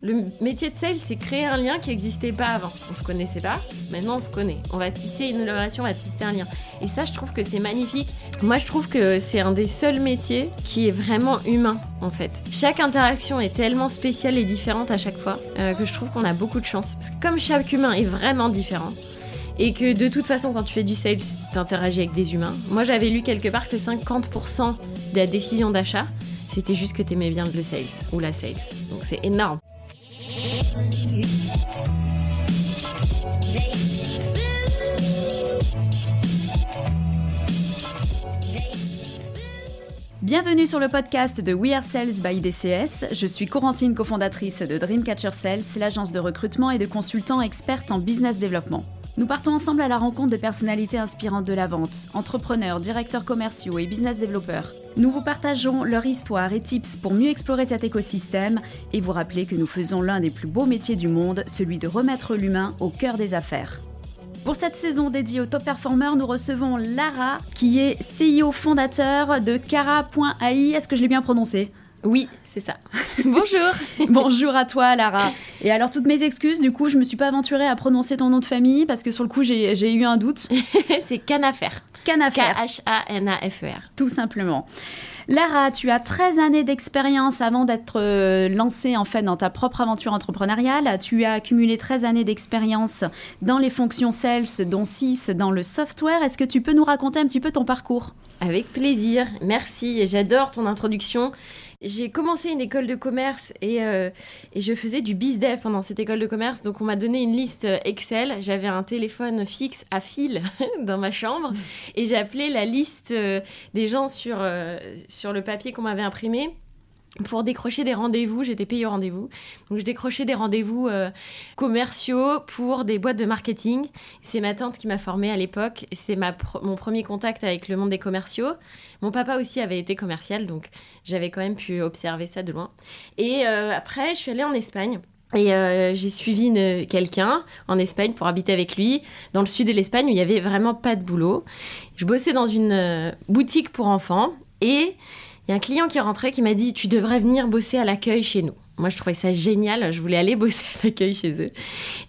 Le métier de sales, c'est créer un lien qui n'existait pas avant. On se connaissait pas, maintenant on se connaît. On va tisser une relation, on va tisser un lien. Et ça, je trouve que c'est magnifique. Moi, je trouve que c'est un des seuls métiers qui est vraiment humain, en fait. Chaque interaction est tellement spéciale et différente à chaque fois euh, que je trouve qu'on a beaucoup de chance. Parce que comme chaque humain est vraiment différent, et que de toute façon, quand tu fais du sales, tu interagis avec des humains. Moi, j'avais lu quelque part que 50% de la décision d'achat, c'était juste que tu aimais bien le sales ou la sales. Donc c'est énorme. Bienvenue sur le podcast de We Are Sales by DCS. Je suis Corentine, cofondatrice de Dreamcatcher Sales, l'agence de recrutement et de consultants expertes en business développement. Nous partons ensemble à la rencontre de personnalités inspirantes de la vente, entrepreneurs, directeurs commerciaux et business développeurs. Nous vous partageons leur histoire et tips pour mieux explorer cet écosystème et vous rappeler que nous faisons l'un des plus beaux métiers du monde, celui de remettre l'humain au cœur des affaires. Pour cette saison dédiée aux top performers, nous recevons Lara, qui est CEO fondateur de Cara.ai. Est-ce que je l'ai bien prononcé? Oui, c'est ça. Bonjour. Bonjour à toi, Lara. Et alors, toutes mes excuses, du coup, je me suis pas aventurée à prononcer ton nom de famille parce que sur le coup, j'ai eu un doute. c'est Canafer. Canafer. K-H-A-N-A-F-E-R. Tout simplement. Lara, tu as 13 années d'expérience avant d'être euh, lancée en fait dans ta propre aventure entrepreneuriale. Tu as accumulé 13 années d'expérience dans les fonctions sales, dont 6 dans le software. Est-ce que tu peux nous raconter un petit peu ton parcours? Avec plaisir. Merci. J'adore ton introduction. J'ai commencé une école de commerce et, euh, je faisais du bizdev pendant cette école de commerce. Donc, on m'a donné une liste euh, Excel. J'avais un téléphone fixe à fil dans ma chambre et j'appelais la liste euh, des gens sur, sur le papier qu'on m'avait imprimé pour décrocher des rendez-vous, j'étais payée au rendez-vous. Donc je décrochais des rendez-vous euh, commerciaux pour des boîtes de marketing. C'est ma tante qui m'a formée à l'époque. C'est mon premier contact avec le monde des commerciaux. Mon papa aussi avait été commercial, donc j'avais quand même pu observer ça de loin. Et euh, après, je suis allée en Espagne. Et euh, j'ai suivi quelqu'un en Espagne pour habiter avec lui, dans le sud de l'Espagne où il n'y avait vraiment pas de boulot. Je bossais dans une boutique pour enfants et il y a un client qui est rentré qui m'a dit Tu devrais venir bosser à l'accueil chez nous. Moi, je trouvais ça génial. Je voulais aller bosser à l'accueil chez eux.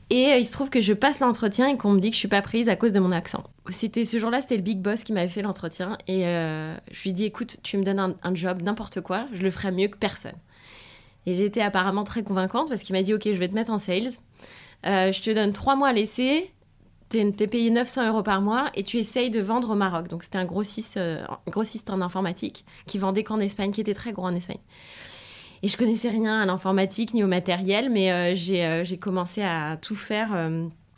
Et euh, il se trouve que je passe l'entretien et qu'on me dit que je suis pas prise à cause de mon accent. C'était ce jour-là, c'était le big boss qui m'avait fait l'entretien. Et euh, je lui dis Écoute, tu me donnes un, job, n'importe quoi, je le ferai mieux que personne. Et j'ai été apparemment très convaincante parce qu'il m'a dit Ok, je vais te mettre en sales. Euh, je te donne trois mois à laisser t'es payé 900 euros par mois et tu essayes de vendre au Maroc. Donc c'était un grossiste, euh, grossiste en informatique qui vendait qu'en Espagne, qui était très gros en Espagne. Et je connaissais rien à l'informatique ni au matériel, mais euh, euh, j'ai commencé à tout faire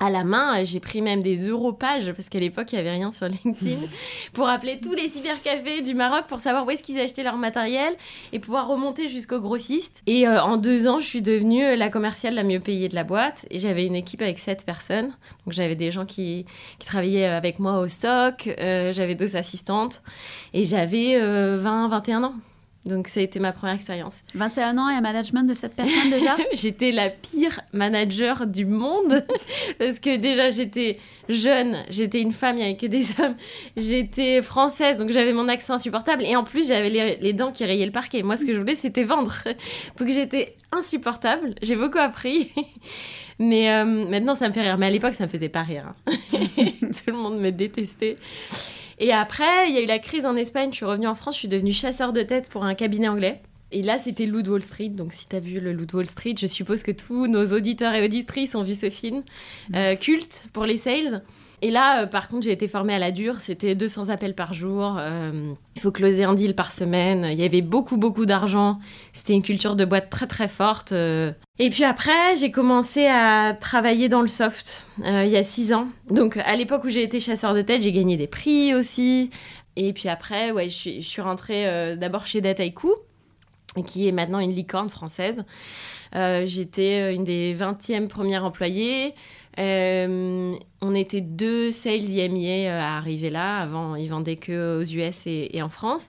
à la main. J'ai pris même des europages, parce qu'à l'époque, il n'y avait rien sur LinkedIn, pour appeler tous les cybercafés du Maroc pour savoir où est-ce qu'ils achetaient leur matériel et pouvoir remonter jusqu'au grossiste. Et euh, en deux ans, je suis devenue la commerciale la mieux payée de la boîte. Et j'avais une équipe avec sept personnes. Donc j'avais des gens qui, qui, travaillaient avec moi au stock, euh, j'avais deux assistantes et j'avais 20, euh, 21 ans. Donc ça a été ma première expérience. 21 ans et un management de cette personne déjà J'étais la pire manager du monde parce que déjà j'étais jeune, j'étais une femme, il n'y avait que des hommes, j'étais française donc j'avais mon accent insupportable et en plus j'avais les, dents qui rayaient le parquet. Moi ce que je voulais c'était vendre. Donc j'étais insupportable, j'ai beaucoup appris. Mais euh, maintenant ça me fait rire, mais à l'époque ça me faisait pas rire. Hein. Tout le monde me détestait. Et après, il y a eu la crise en Espagne. Je suis revenue en France. Je suis devenue chasseur de tête pour un cabinet anglais. Et là, c'était Loup Wall Street. Donc, si tu as vu le Loup Wall Street, je suppose que tous nos auditeurs et auditrices ont vu ce film euh, culte pour les sales. Et là, euh, par contre, j'ai été formée à la dure. C'était 200 appels par jour. Euh, il faut closer un deal par semaine. Il y avait beaucoup, beaucoup d'argent. C'était une culture de boîte très, très forte. Euh. Et puis après, j'ai commencé à travailler dans le soft il y a six ans. Donc, à l'époque où j'ai été chasseur de tête, j'ai gagné des prix aussi. Et puis après, ouais, je suis rentrée d'abord chez Dataiku, qui est maintenant une licorne française. J'étais une des 20e premières employées. Euh, on était deux sales IMIA euh, à arriver là. Avant, ils vendaient que aux US et, en France.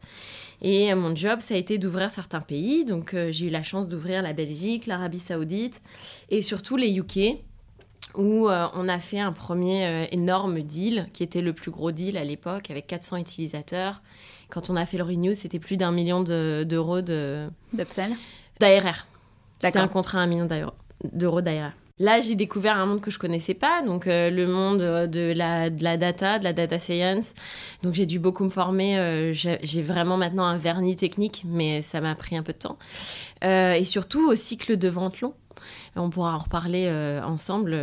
Et euh, mon job, ça a été d'ouvrir certains pays. Donc, j'ai eu la chance d'ouvrir la Belgique, l'Arabie Saoudite et surtout les UK, où on a fait un premier énorme deal, qui était le plus gros deal à l'époque, avec 400 utilisateurs. Quand on a fait le renew, c'était plus d'un million d'euros de, d'upsell d'ARR C'était un contrat à un million d'euros d'ailleurs. Là, j'ai découvert un monde que je connaissais pas, donc euh, le monde de la, de la data, de la data science. Donc j'ai dû beaucoup me former. Euh, j'ai vraiment maintenant un vernis technique, mais ça m'a pris un peu de temps. Euh, et surtout au cycle de vente long. On pourra en reparler ensemble.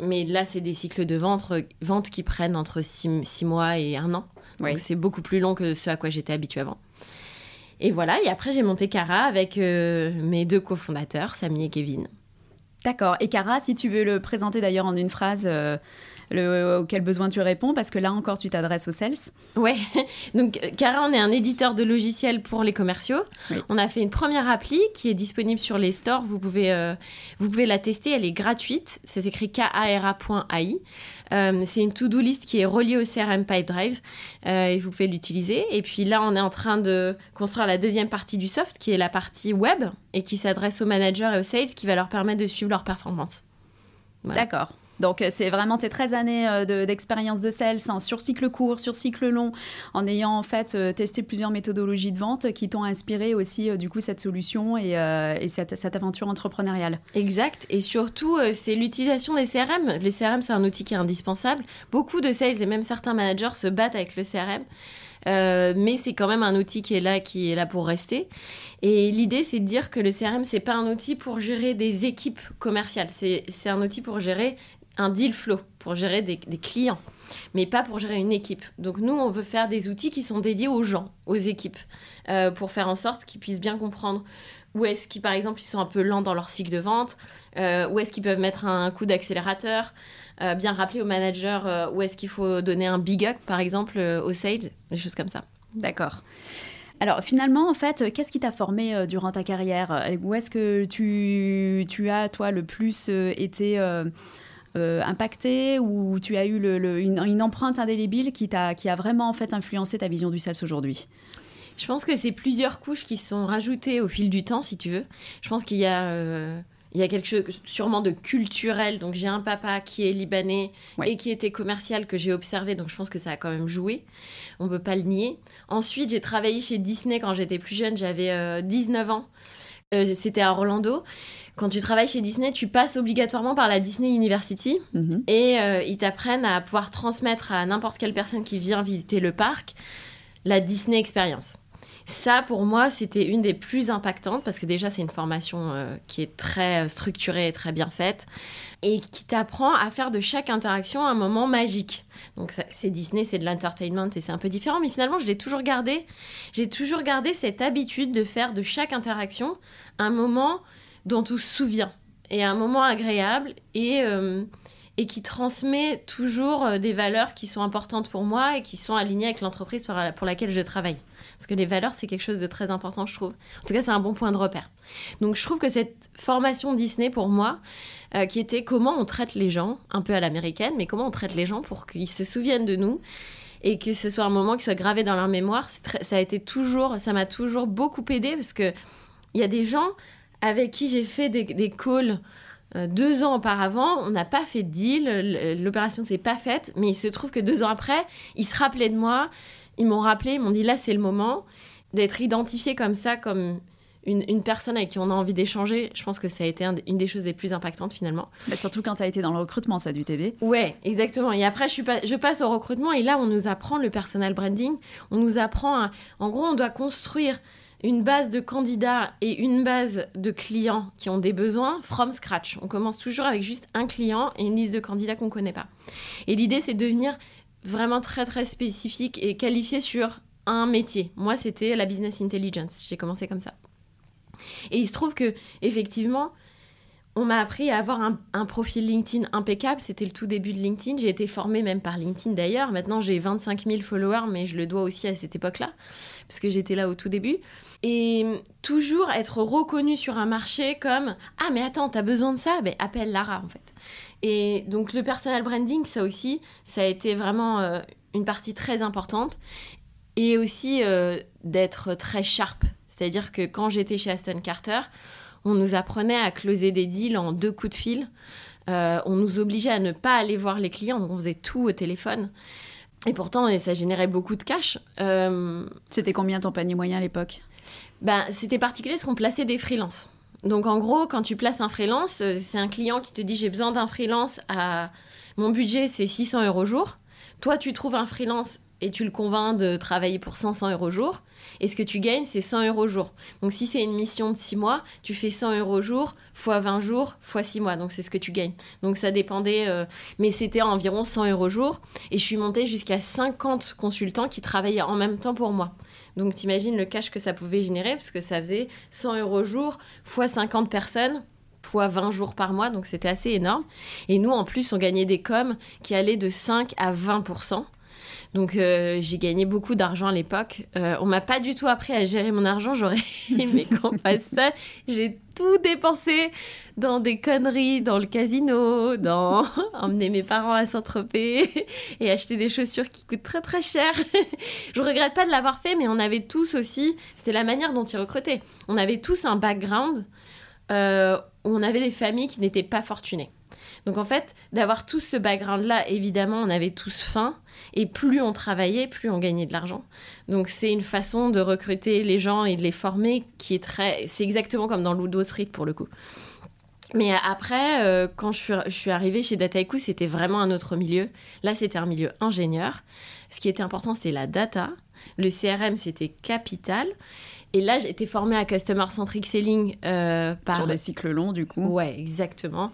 mais là, c'est des cycles de vente, vente qui prennent entre six mois et un an. Donc c'est beaucoup plus long que ce à quoi j'étais habituée avant. Et voilà, et après j'ai monté Cara avec mes deux cofondateurs, Samy et Kevin. D'accord. Et Cara, si tu veux le présenter d'ailleurs en une phrase, euh, le, auquel besoin tu réponds, parce que là encore, tu t'adresses aux sales. Ouais. Donc, Cara, on est un éditeur de logiciels pour les commerciaux. On a fait une première appli qui est disponible sur les stores. Vous pouvez, euh, vous pouvez la tester. Elle est gratuite. Ça s'écrit kara.ai. Euh, c'est une to-do list qui est reliée au CRM Pipedrive euh, et vous pouvez l'utiliser. Et puis là, on est en train de construire la deuxième partie du soft qui est la partie web et qui s'adresse aux managers et aux sales qui va leur permettre de suivre leur performance. D'accord. Donc, euh, c'est vraiment tes 13 années euh, d'expérience de, sales sur cycle court, sur cycle long, en ayant en fait euh, testé plusieurs méthodologies de vente qui t'ont inspiré aussi du coup cette solution et, cette, aventure entrepreneuriale. Exact. Et surtout, c'est l'utilisation des CRM. Les CRM, c'est un outil qui est indispensable. Beaucoup de sales et même certains managers se battent avec le CRM. Mais c'est quand même un outil qui est là, qui est là pour rester. Et l'idée, c'est de dire que le CRM, c'est pas un outil pour gérer des équipes commerciales. C'est un outil pour gérer un deal flow pour gérer des, clients, mais pas pour gérer une équipe. Donc nous, on veut faire des outils qui sont dédiés aux gens, aux équipes, euh, pour faire en sorte qu'ils puissent bien comprendre où est-ce qu'ils, par exemple, ils sont un peu lents dans leur cycle de vente, euh, où est-ce qu'ils peuvent mettre un coup d'accélérateur, euh, bien rappeler au manager où est-ce qu'il faut donner un big up, par exemple, aux sales, des choses comme ça. D'accord. Alors finalement, en fait, qu'est-ce qui t'a formé durant ta carrière? Où est-ce que tu, tu, as, toi, le plus été euh, impacté? Ou tu as eu une, empreinte indélébile qui, a, qui a vraiment en fait influencé ta vision du sales aujourd'hui? Je pense que c'est plusieurs couches qui sont rajoutées au fil du temps, si tu veux. Je pense qu'il y a... Euh, il y a quelque chose sûrement de culturel. Donc j'ai un papa qui est libanais et qui était commercial que j'ai observé. Donc je pense que ça a quand même joué. On ne peut pas le nier. Ensuite, j'ai travaillé chez Disney quand j'étais plus jeune. J'avais 19 euh, ans. C'était à Orlando quand tu travailles chez Disney, tu passes obligatoirement par la Disney University mhm. et euh, ils t'apprennent à pouvoir transmettre à n'importe quelle personne qui vient visiter le parc la Disney Experience. Ça, pour moi, c'était une des plus impactantes parce que déjà, c'est une formation euh, qui est très structurée et très bien faite et qui t'apprend à faire de chaque interaction un moment magique. Donc, c'est Disney, c'est de l'entertainment et c'est un peu différent, mais finalement, je l'ai toujours gardé. J'ai toujours gardé cette habitude de faire de chaque interaction un moment dont on se souvient. Et un moment agréable et, euh, et qui transmet toujours euh, des valeurs qui sont importantes pour moi et qui sont alignées avec l'entreprise pour, laquelle je travaille. Parce que les valeurs, c'est quelque chose de très important, je trouve. En tout cas, c'est un bon point de repère. Donc, je trouve que cette formation Disney, pour moi, euh, qui était comment on traite les gens, un peu à l'américaine, mais comment on traite les gens pour qu'ils se souviennent de nous et que ce soit un moment qui soit gravé dans leur mémoire, ça a été toujours, ça m'a toujours beaucoup aidé parce que il y a des gens avec qui j'ai fait des, calls deux ans auparavant, on n'a pas fait de deal, l'opération ne s'est pas faite, mais il se trouve que deux ans après, ils se rappelaient de moi, ils m'ont rappelé, ils m'ont dit là c'est le moment d'être identifié comme ça, comme une, personne avec qui on a envie d'échanger. Je pense que ça a été une des choses les plus impactantes finalement. Bah, surtout quand tu as été dans le recrutement, ça a dû t'aider. Ouais, exactement. Et après, je, suis pas, je passe au recrutement et là, on nous apprend le personal branding, on nous apprend, en gros, on doit construire une base de candidats et une base de clients qui ont des besoins from scratch. On commence toujours avec juste un client et une liste de candidats qu'on ne connaît pas. Et l'idée, c'est de devenir vraiment très très spécifique et qualifié sur un métier. Moi, c'était la business intelligence. J'ai commencé comme ça. Et il se trouve que effectivement, on m'a appris à avoir un, profil LinkedIn impeccable. C'était le tout début de LinkedIn. J'ai été formée même par LinkedIn d'ailleurs. Maintenant, j'ai 25 000 followers, mais je le dois aussi à cette époque-là, parce que j'étais là au tout début. Et toujours être reconnue sur un marché comme Ah, mais attends, t'as besoin de ça? Ben, Appelle Lara, en fait. Et donc, le personal branding, ça aussi, ça a été vraiment euh, une partie très importante. Et aussi euh, d'être très sharp. C'est-à-dire que quand j'étais chez Aston Carter, on nous apprenait à closer des deals en deux coups de fil. Euh, on nous obligeait à ne pas aller voir les clients, donc on faisait tout au téléphone. Et pourtant, ça générait beaucoup de cash. Euh, c'était combien ton panier moyen à l'époque? Ben, C'était particulier parce qu'on plaçait des freelances. Donc en gros, quand tu places un freelance, euh, c'est un client qui te dit j'ai besoin d'un freelance à mon budget c'est 600 euros jour. Toi tu trouves un freelance et tu le convaincs de travailler pour 500 euros jour. Et ce que tu gagnes, c'est 100 euros jour. Donc si c'est une mission de 6 mois, tu fais 100 euros jour, fois 20 jours, fois 6 mois. Donc c'est ce que tu gagnes. Donc ça dépendait, euh, mais c'était environ 100 euros jour. Et je suis montée jusqu'à 50 consultants qui travaillaient en même temps pour moi. Donc t'imagines le cash que ça pouvait générer, parce que ça faisait 100 euros jour, fois 50 personnes fois 20 jours par mois, donc c'était assez énorme. Et nous, en plus, on gagnait des coms qui allaient de 5 à 20 donc euh, j'ai gagné beaucoup d'argent à l'époque. Euh, on m'a pas du tout appris à gérer mon argent. J'aurais aimé qu'on fasse ça. J'ai tout dépensé dans des conneries, dans le casino, dans emmener mes parents à Saint-Tropez et acheter des chaussures qui coûtent très très cher. Je regrette pas de l'avoir fait, mais on avait tous aussi, c'était la manière dont ils recrutaient. On avait tous un background euh, on avait des familles qui n'étaient pas fortunées. Donc en fait, d'avoir tout ce background-là, évidemment, on avait tous faim. Et plus on travaillait, plus on gagnait de l'argent. Donc c'est une façon de recruter les gens et de les former qui est très... C'est exactement comme dans Ludo Street pour le coup. Mais après, euh, quand je suis, je suis, arrivée chez Dataiku, c'était vraiment un autre milieu. Là, c'était un milieu ingénieur. Ce qui était important, c'est la data. Le CRM, c'était capital. Et là, été formée à Customer Centric Selling euh, par... Sur des cycles longs, du coup. Ouais, exactement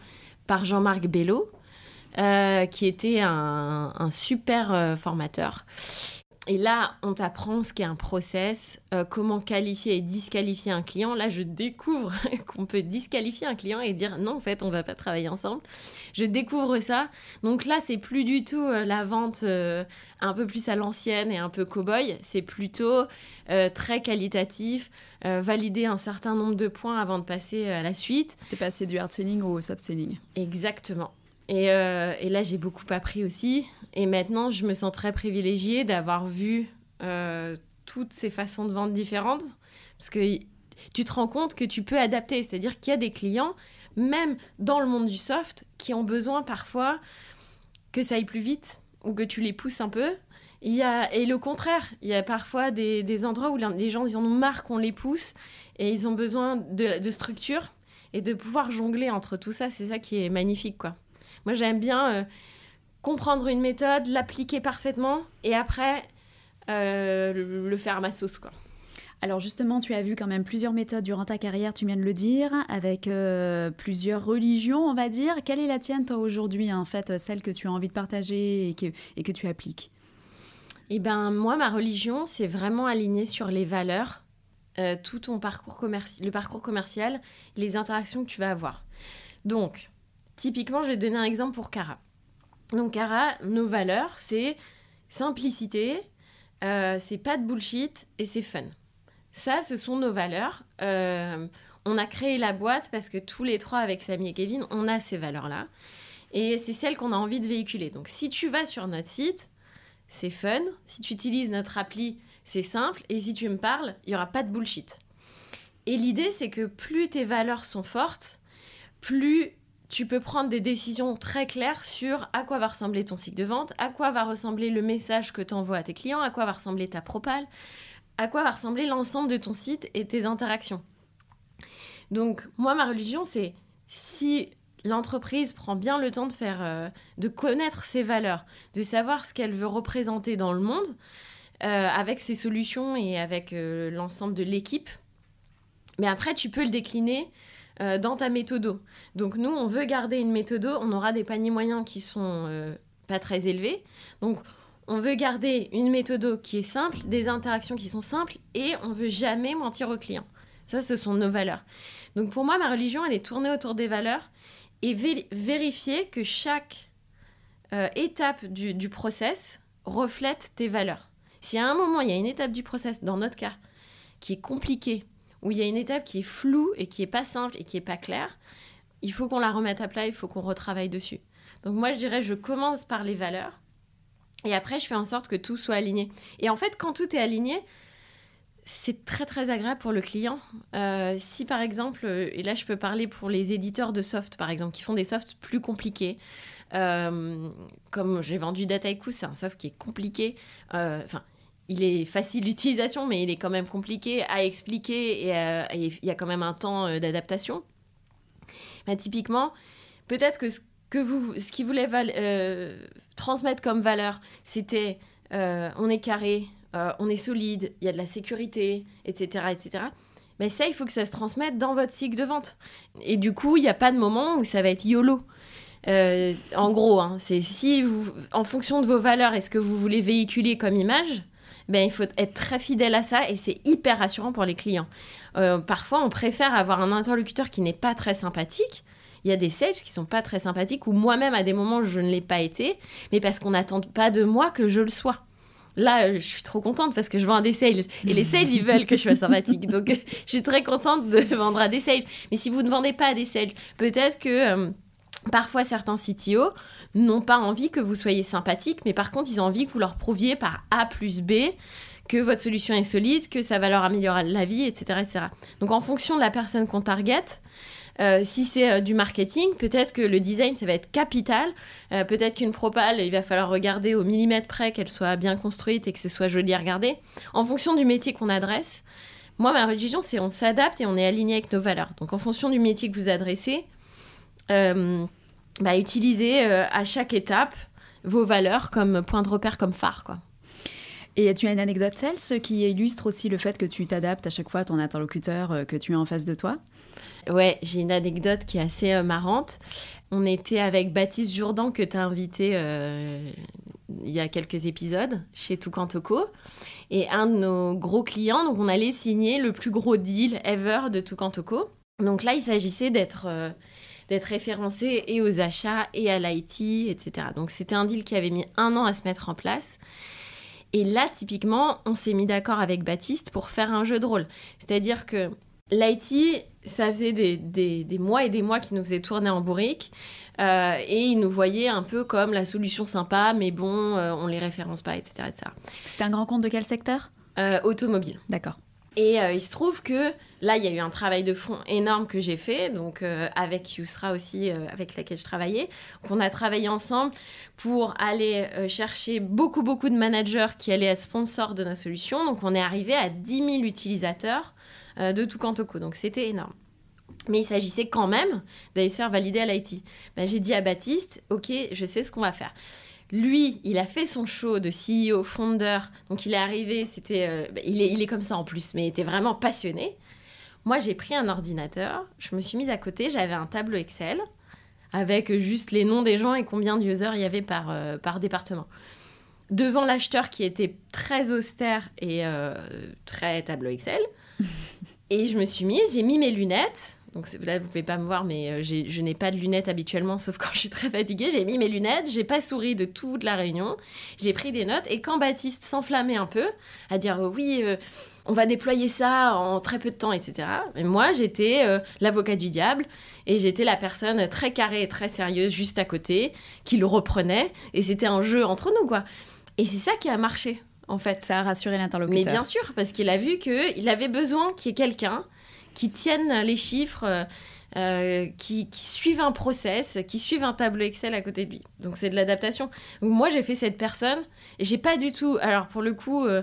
par Jean-Marc Bello, euh, qui était un, super euh, formateur. Et là, on t'apprend ce qu'est un process, euh, comment qualifier et disqualifier un client. Là, je découvre qu'on peut disqualifier un client et dire non, en fait, on va pas travailler ensemble. Je découvre ça. Donc là, c'est plus du tout la vente un peu plus à l'ancienne et un peu cow-boy. C'est plutôt très qualitatif, valider un certain nombre de points avant de passer à la suite. T'es passé du hard selling au soft selling? Exactement. Et, et là, j'ai beaucoup appris aussi. Et maintenant, je me sens très privilégiée d'avoir vu euh, toutes ces façons de vendre différentes. Parce que tu te rends compte que tu peux adapter. C'est-à-dire qu'il y a des clients, même dans le monde du soft, qui ont besoin parfois que ça aille plus vite ou que tu les pousses un peu. Il y a, et le contraire, il y a parfois des, endroits où les gens ils en ont marre qu'on les pousse et ils ont besoin de, de structure et de pouvoir jongler entre tout ça. C'est ça qui est magnifique, quoi. Moi, j'aime bien euh, comprendre une méthode, l'appliquer parfaitement et après euh, le, faire à ma sauce. Quoi. Alors justement, tu as vu quand même plusieurs méthodes durant ta carrière, tu viens de le dire, avec euh, plusieurs religions, on va dire. Quelle est la tienne, toi, aujourd'hui, en fait, celle que tu as envie de partager et que, et que tu appliques? Eh bien, moi, ma religion, c'est vraiment aligné sur les valeurs, euh, tout ton parcours commercial, le parcours commercial, les interactions que tu vas avoir. Donc, typiquement, je vais te donner un exemple pour Cara. Donc, Cara, nos valeurs, c'est simplicité, euh, c'est pas de bullshit et c'est fun. Ça, ce sont nos valeurs. Euh, on a créé la boîte parce que tous les trois, avec Samy et Kevin, on a ces valeurs-là. Et c'est celles qu'on a envie de véhiculer. Donc, si tu vas sur notre site, c'est fun. Si tu utilises notre appli, c'est simple. Et si tu me parles, il n'y aura pas de bullshit. Et l'idée, c'est que plus tes valeurs sont fortes, plus tu peux prendre des décisions très claires sur à quoi va ressembler ton cycle de vente, à quoi va ressembler le message que tu envoies à tes clients, à quoi va ressembler ta propale, à quoi va ressembler l'ensemble de ton site et tes interactions. Donc moi ma religion c'est si l'entreprise prend bien le temps de faire euh, de connaître ses valeurs, de savoir ce qu'elle veut représenter dans le monde euh, avec ses solutions et avec euh, l'ensemble de l'équipe. Mais après tu peux le décliner euh, dans ta méthode. Donc nous, on veut garder une méthode, on aura des paniers moyens qui sont euh, pas très élevés. Donc on veut garder une méthode qui est simple, des interactions qui sont simples et on veut jamais mentir aux clients. Ça, ce sont nos valeurs. Donc pour moi, ma religion, elle est tournée autour des valeurs et vérifier que chaque euh, étape du, du process reflète tes valeurs. Si à un moment, il y a une étape du process, dans notre cas, qui est compliquée, où il y a une étape qui est floue et qui est pas simple et qui est pas claire, il faut qu'on la remette à plat, il faut qu'on retravaille dessus. Donc moi, je dirais, je commence par les valeurs et après, je fais en sorte que tout soit aligné. Et en fait, quand tout est aligné, c'est très très agréable pour le client. Euh, si par exemple, euh, et là je peux parler pour les éditeurs de soft par exemple, qui font des softs plus compliqués, euh, comme j'ai vendu Dataiku, c'est un soft qui est compliqué. Enfin, il est facile d'utilisation, mais il est quand même compliqué à expliquer et, euh, il y a quand même un temps euh, d'adaptation. Typiquement, peut-être que ce, que vous, ce qu'il voulait euh, transmettre comme valeur, c'était on est carré, on est solide, il y a de la sécurité, etc. etc. Mais ça, il faut que ça se transmette dans votre cycle de vente. Et du coup, il n'y a pas de moment où ça va être YOLO. En gros, hein, c'est si vous, en fonction de vos valeurs et ce que vous voulez véhiculer comme image, ben, il faut être très fidèle à ça et c'est hyper rassurant pour les clients. Euh, parfois, on préfère avoir un interlocuteur qui n'est pas très sympathique. Il y a des sales qui sont pas très sympathiques ou moi-même à des moments je ne l'ai pas été, mais parce qu'on n'attend pas de moi que je le sois. Là, euh, je suis trop contente parce que je vends à des sales et les sales ils veulent que je sois sympathique. Donc, je suis très contente de vendre à des sales. Mais si vous ne vendez pas à des sales, peut-être que euh, parfois certains CTO n'ont pas envie que vous soyez sympathique, mais par contre, ils ont envie que vous leur prouviez par A plus B que votre solution est solide, que ça va leur améliorer la vie, etc. etc. Donc, en fonction de la personne qu'on target, euh, si c'est euh, du marketing, peut-être que le design, ça va être capital. Euh, peut-être qu'une propale, il va falloir regarder au millimètre près qu'elle soit bien construite et que ce soit joli à regarder. En fonction du métier qu'on adresse, moi, ma religion, c'est on s'adapte et on est aligné avec nos valeurs. Donc, en fonction du métier que vous adressez, bah, utilisez euh, à chaque étape vos valeurs comme point de repère, comme phare, quoi. Et tu as une anecdote sales qui illustre aussi le fait que tu t'adaptes à chaque fois à ton interlocuteur euh, que tu as en face de toi? Ouais, j'ai une anecdote qui est assez euh, marrante. On était avec Baptiste Jourdan que tu as invité euh, il y a quelques épisodes chez Toucan Toco. Et un de nos gros clients, donc on allait signer le plus gros deal ever de Toucan Toco. Donc là, il s'agissait d'être euh, d'être référencé et aux achats et à l'IT, etc. Donc c'était un deal qui avait mis un an à se mettre en place. Et là, typiquement, on s'est mis d'accord avec Baptiste pour faire un jeu de rôle. C'est-à-dire que l'IT, ça faisait des, des, des mois et des mois qu'il nous faisait tourner en bourrique. euh, et il nous voyait un peu comme la solution sympa, mais bon, euh, on les référence pas, etc. etc. C'était un grand compte de quel secteur? Euh, automobile. D'accord. Et euh, il se trouve que là, il y a eu un travail de fond énorme que j'ai fait, donc euh, avec Yousra aussi, euh, avec laquelle je travaillais. Donc, on a travaillé ensemble pour aller euh, chercher beaucoup, beaucoup de managers qui allaient être sponsors de nos solutions. Donc, on est arrivé à 10 000 utilisateurs de tout Toco. Donc, c'était énorme. Mais il s'agissait quand même d'aller se faire valider à l'IT. Ben, j'ai dit à Baptiste, ok, je sais ce qu'on va faire. Lui, il a fait son show de CEO, founder, donc il est arrivé, c'était, bah, il, est, il est comme ça en plus, mais il était vraiment passionné. Moi, j'ai pris un ordinateur, je me suis mise à côté, j'avais un tableau Excel avec juste les noms des gens et combien d'users il y avait par, euh, par département. Devant l'acheteur qui était très austère et euh, très tableau Excel. et je me suis mise, j'ai mis mes lunettes. Donc là, vous pouvez pas me voir, mais euh, je n'ai pas de lunettes habituellement, sauf quand je suis très fatiguée. J'ai mis mes lunettes, j'ai pas souri de toute la réunion. J'ai pris des notes et quand Baptiste s'enflammait un peu, à dire euh, oui, euh, on va déployer ça en très peu de temps, etc. Et moi, j'étais euh, l'avocat du diable et j'étais la personne très carrée et très sérieuse juste à côté qui le reprenait et c'était un jeu entre nous, quoi. Et c'est ça qui a marché, en fait. Ça a rassuré l'interlocuteur. Mais bien sûr, parce qu'il a vu qu'il avait besoin qu'il y ait quelqu'un qui tienne les chiffres, euh, euh, qui, qui suive un process, qui suive un tableau Excel à côté de lui. Donc c'est de l'adaptation. Moi j'ai fait cette personne et j'ai pas du tout. Alors pour le coup, euh,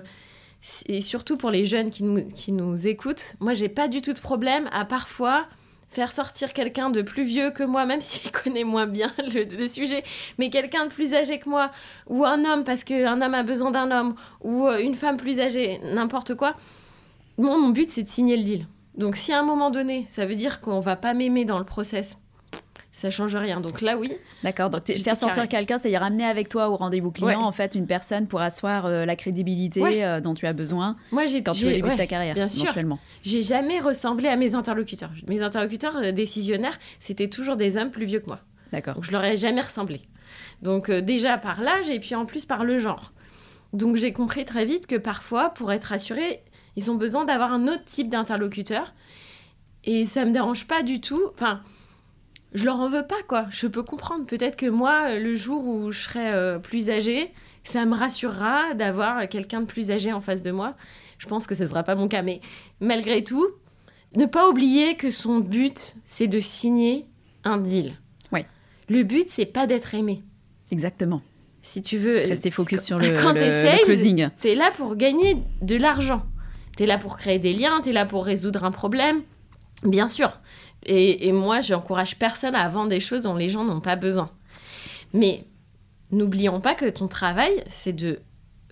et surtout pour les jeunes qui nous, qui nous écoutent, moi j'ai pas du tout de problème à parfois faire sortir quelqu'un de plus vieux que moi, même s'il connaît moins bien le, le sujet, mais quelqu'un de plus âgé que moi, ou un homme parce qu'un homme a besoin d'un homme, ou une femme plus âgée, n'importe quoi. Moi, mon but, c'est de signer le deal. Donc, si à un moment donné, ça veut dire qu'on va pas m'aimer dans le process, ça change rien. Donc là, oui. D'accord, donc faire sortir quelqu'un, c'est-à-dire ramener avec toi au rendez-vous client, Ouais. en fait, une personne pour asseoir euh, la crédibilité Ouais. euh, dont tu as besoin Moi, j'ai quand tu es au début de ta carrière, bien sûr. J'ai jamais ressemblé à mes interlocuteurs. Mes interlocuteurs euh, décisionnaires, c'était toujours des hommes plus vieux que moi. D'accord. Donc je leur ai jamais ressemblé. Donc déjà par l'âge et puis en plus par le genre. Donc j'ai compris très vite que parfois, pour être rassuré, ils ont besoin d'avoir un autre type d'interlocuteur. Et ça me dérange pas du tout. Enfin, je leur en veux pas, quoi. Je peux comprendre. Peut-être que moi, le jour où je serai euh, plus âgée, ça me rassurera d'avoir quelqu'un de plus âgé en face de moi. Je pense que ce ne sera pas mon cas. Mais malgré tout, ne pas oublier que son but, c'est de signer un deal. Ouais. Le but, c'est pas d'être aimé. Exactement. si tu veux. Rester focus sur le, quand le, closing. Tu es là pour gagner de l'argent. Tu es là pour créer des liens, tu es là pour résoudre un problème. Bien sûr. Et, et moi, j'encourage personne à vendre des choses dont les gens n'ont pas besoin. Mais n'oublions pas que ton travail, c'est de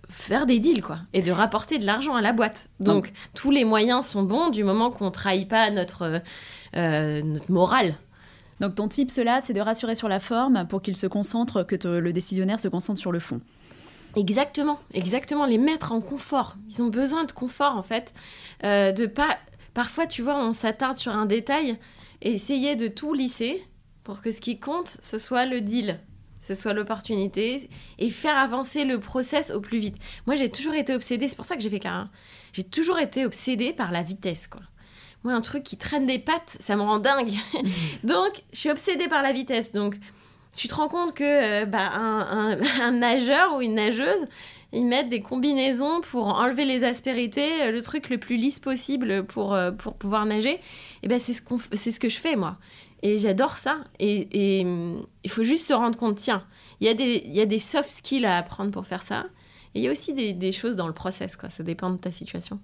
faire des deals quoi et de rapporter de l'argent à la boîte. Donc, tous les moyens sont bons du moment qu'on trahit pas notre euh, notre morale. Donc ton type cela c'est de rassurer sur la forme pour qu'il se concentre que le décisionnaire se concentre sur le fond. Exactement, exactement. Les mettre en confort. Ils ont besoin de confort en fait, euh, de pas. Parfois tu vois on s'attarde sur un détail et essayer de tout lisser pour que ce qui compte ce soit le deal ce soit l'opportunité, et faire avancer le process au plus vite. Moi, j'ai toujours été obsédée, c'est pour ça que j'ai fait carrière. J'ai toujours été obsédée par la vitesse, quoi. Moi, un truc qui traîne des pattes, ça me rend dingue. Donc, je suis obsédée par la vitesse. Donc, tu te rends compte que euh, bah, un, nageur ou une nageuse, ils mettent des combinaisons pour enlever les aspérités, euh, le truc le plus lisse possible pour, euh, pour pouvoir nager. Et ben c'est ce, c'est ce que je fais, moi. Et j'adore ça. Et, il faut juste se rendre compte, tiens, il y, a des, y a des soft skills à apprendre pour faire ça. Et il y a aussi des, des choses dans le process, quoi. Ça dépend de ta situation.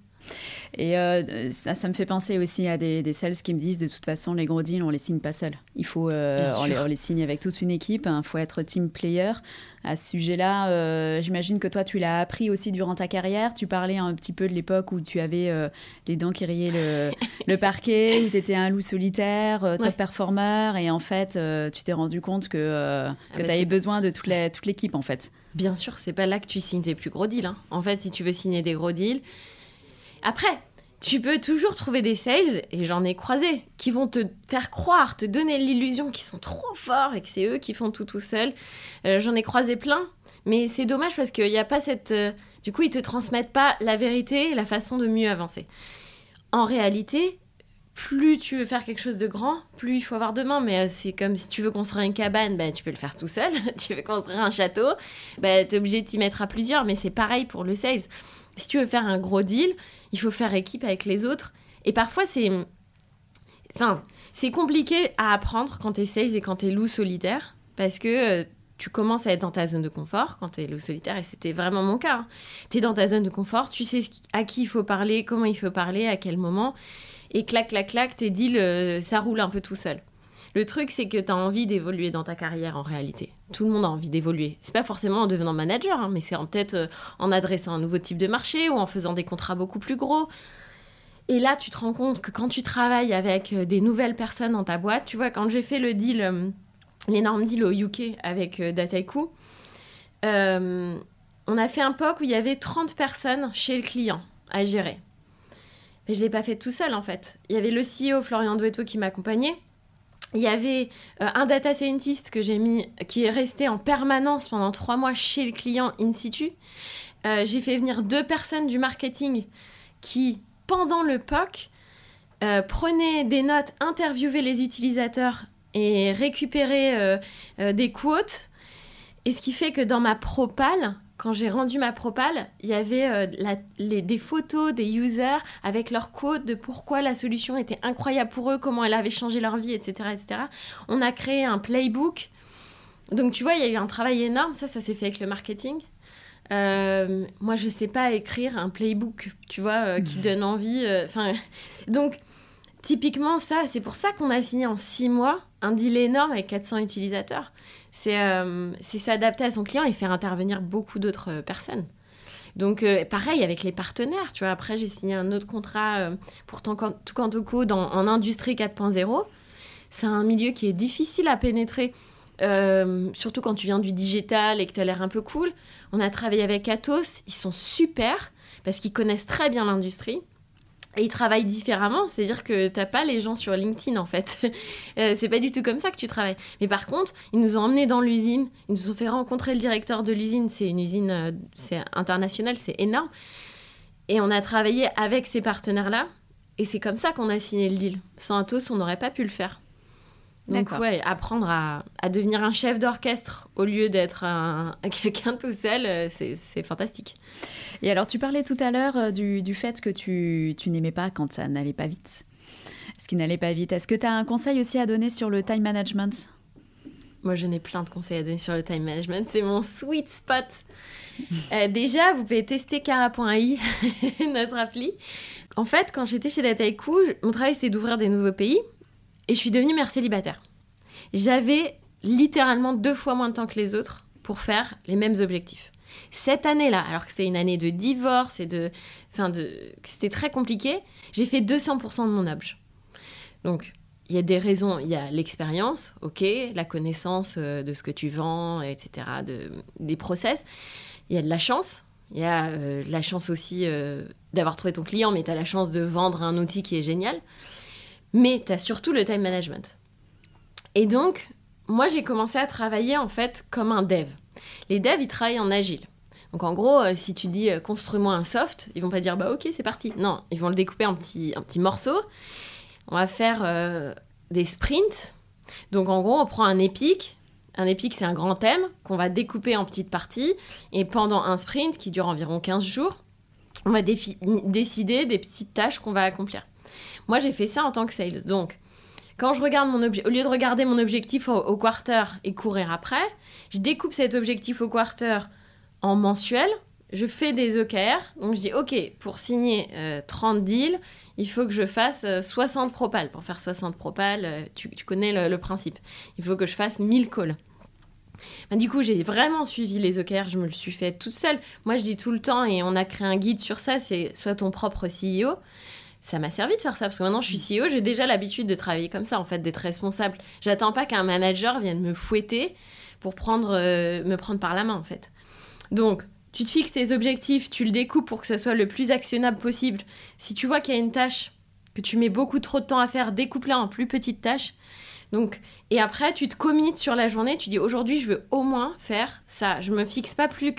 Et euh, ça, ça, me fait penser aussi à des, des, sales qui me disent de toute façon, les gros deals, on les signe pas seuls. Il faut, euh, on, les, on, les, signe avec toute une équipe. Il hein. faut être team player. À ce sujet-là, euh, j'imagine que toi, tu l'as appris aussi durant ta carrière. Tu parlais un petit peu de l'époque où tu avais les dents qui riaient le, le parquet, où tu étais un loup solitaire, top performer. Et en fait, tu t'es rendu compte que, ah que bah tu avais besoin de toute l'équipe, en fait. Bien sûr, c'est pas là que tu signes tes plus gros deals. Hein. En fait, si tu veux signer des gros deals, après, tu peux toujours trouver des sales, et j'en ai croisé, qui vont te faire croire, te donner l'illusion qu'ils sont trop forts et que c'est eux qui font tout tout seuls. Euh, j'en ai croisé plein, mais c'est dommage parce qu'il n'y a pas cette... Euh, du coup, ils te transmettent pas la vérité et la façon de mieux avancer. En réalité, plus tu veux faire quelque chose de grand, plus il faut avoir de mains. Mais euh, c'est comme si tu veux construire une cabane, bah, tu peux le faire tout seul. tu veux construire un château, bah, tu es obligé de t'y mettre à plusieurs. Mais c'est pareil pour le sales. Si tu veux faire un gros deal, il faut faire équipe avec les autres. Et parfois, c'est. Enfin, compliqué à apprendre quand tu es sales et quand tu es loup solitaire. Parce que euh, tu commences à être dans ta zone de confort quand tu es loup solitaire. Et c'était vraiment mon cas. Hein. Tu es dans ta zone de confort, tu sais à qui il faut parler, comment il faut parler, à quel moment. Et clac, clac, clac, tes deals, euh, ça roule un peu tout seul. Le truc, c'est que tu as envie d'évoluer dans ta carrière en réalité. Tout le monde a envie d'évoluer. C'est pas forcément en devenant manager, hein, mais c'est peut-être euh, en adressant un nouveau type de marché ou en faisant des contrats beaucoup plus gros. Et là, tu te rends compte que quand tu travailles avec euh, des nouvelles personnes dans ta boîte, tu vois, quand j'ai fait le deal, euh, l'énorme deal au UK avec Dataiku, on a fait un POC où il y avait 30 personnes chez le client à gérer. Mais je ne l'ai pas fait tout seul en fait. Il y avait le CEO Florian Duetto qui m'accompagnait. Il y avait euh, un data scientist que j'ai mis, qui est resté en permanence pendant trois mois chez le client in situ. Euh, j'ai fait venir deux personnes du marketing qui, pendant le POC, euh, prenaient des notes, interviewaient les utilisateurs et récupéraient des quotes. Et ce qui fait que dans ma propale, quand j'ai rendu ma propale, il y avait euh, les, des photos des users avec leur code de pourquoi la solution était incroyable pour eux, comment elle avait changé leur vie, etc. etc. On a créé un playbook. Donc tu vois, il y a eu un travail énorme. Ça, ça s'est fait avec le marketing. Euh, moi, je ne sais pas écrire un playbook, tu vois, euh, qui donne envie. Enfin, donc, typiquement, ça, c'est pour ça qu'on a signé en six mois un deal énorme avec 400 utilisateurs euh, c'est s'adapter à son client et faire intervenir beaucoup d'autres euh, personnes. Donc, euh, pareil avec les partenaires. Tu vois, après, j'ai signé un autre contrat pour Tucantoco dans, en industrie 4.0. C'est un milieu qui est difficile à pénétrer, surtout quand tu viens du digital et que tu as l'air un peu cool. On a travaillé avec Atos, ils sont super parce qu'ils connaissent très bien l'industrie. Et ils travaillent différemment, c'est-à-dire que t'as pas les gens sur LinkedIn en fait. Euh, c'est pas du tout comme ça que tu travailles. Mais par contre, ils nous ont emmenés dans l'usine, ils nous ont fait rencontrer le directeur de l'usine. C'est une usine, euh, c'est international, c'est énorme. Et on a travaillé avec ces partenaires-là. Et c'est comme ça qu'on a signé le deal. Sans Atos, on n'aurait pas pu le faire. Donc ouais, apprendre à, à devenir un chef d'orchestre au lieu d'être quelqu'un tout seul, euh, c'est fantastique. Et alors tu parlais tout à l'heure euh, du, du, fait que tu, tu n'aimais pas quand ça n'allait pas vite. Ce qui n'allait pas vite. Est-ce que tu as un conseil aussi à donner sur le time management? Moi, je n'ai plein de conseils à donner sur le time management. C'est mon sweet spot. Euh, déjà, vous pouvez tester Cara.ai, notre appli. En fait, quand j'étais chez Dataiku, mon travail c'était d'ouvrir des nouveaux pays et je suis devenue mère célibataire. J'avais littéralement deux fois moins de temps que les autres pour faire les mêmes objectifs. Cette année-là, alors que c'était une année de divorce et de. Enfin, de, c'était très compliqué, j'ai fait 200% de mon objet. Donc, il y a des raisons. Il y a l'expérience, ok, la connaissance euh, de ce que tu vends, etc., de, des process. Il y a de la chance. Il y a euh, la chance aussi euh, d'avoir trouvé ton client, mais tu as la chance de vendre un outil qui est génial. Mais tu as surtout le time management. Et donc, moi, j'ai commencé à travailler en fait comme un dev. Les devs, ils travaillent en agile. Donc en gros, si tu dis construis-moi un soft, ils vont pas dire bah ok c'est parti. Non, ils vont le découper en petits, en petits morceaux on va faire euh, des sprints. Donc en gros, on prend un épique. Un épique, c'est un grand thème qu'on va découper en petites parties. Et pendant un sprint qui dure environ 15 jours, on va décider des petites tâches qu'on va accomplir. Moi, j'ai fait ça en tant que sales. Donc, quand je regarde mon au lieu de regarder mon objectif au, quarter et courir après, je découpe cet objectif au quarter en mensuel. Je fais des OKR. Donc, je dis, OK, pour signer 30 euh, deals, il faut que je fasse 60 euh, propales. Pour faire 60 propales, euh, tu, connais le, principe. Il faut que je fasse 1000 calls. Ben, du coup, j'ai vraiment suivi les OKR, je me le suis fait toute seule. Moi, je dis tout le temps, et on a créé un guide sur ça, c'est soit ton propre CEO. Ça m'a servi de faire ça, parce que maintenant je suis CEO, j'ai déjà l'habitude de travailler comme ça, en fait, d'être responsable. J'attends pas qu'un manager vienne me fouetter pour prendre, euh, me prendre par la main, en fait. Donc, tu te fixes tes objectifs, tu le découpes pour que ce soit le plus actionnable possible. Si tu vois qu'il y a une tâche que tu mets beaucoup trop de temps à faire, découpe-la en plus petites tâches. Donc, et après, tu te commites sur la journée, tu dis aujourd'hui, je veux au moins faire ça. Je me fixe pas plus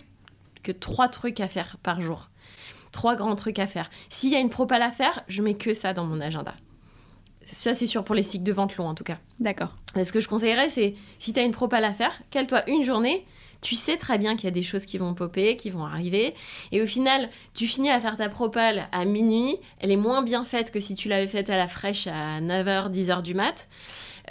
que trois trucs à faire par jour. Trois grands trucs à faire. S'il y a une propale à faire, je mets que ça dans mon agenda. Ça, c'est sûr pour les cycles de vente longs, en tout cas. D'accord. Ce que je conseillerais, c'est si tu as une propale à faire, cale-toi une journée, tu sais très bien qu'il y a des choses qui vont popper, qui vont arriver. Et au final, tu finis à faire ta propale à minuit. Elle est moins bien faite que si tu l'avais faite à la fraîche à 9h, 10h du mat.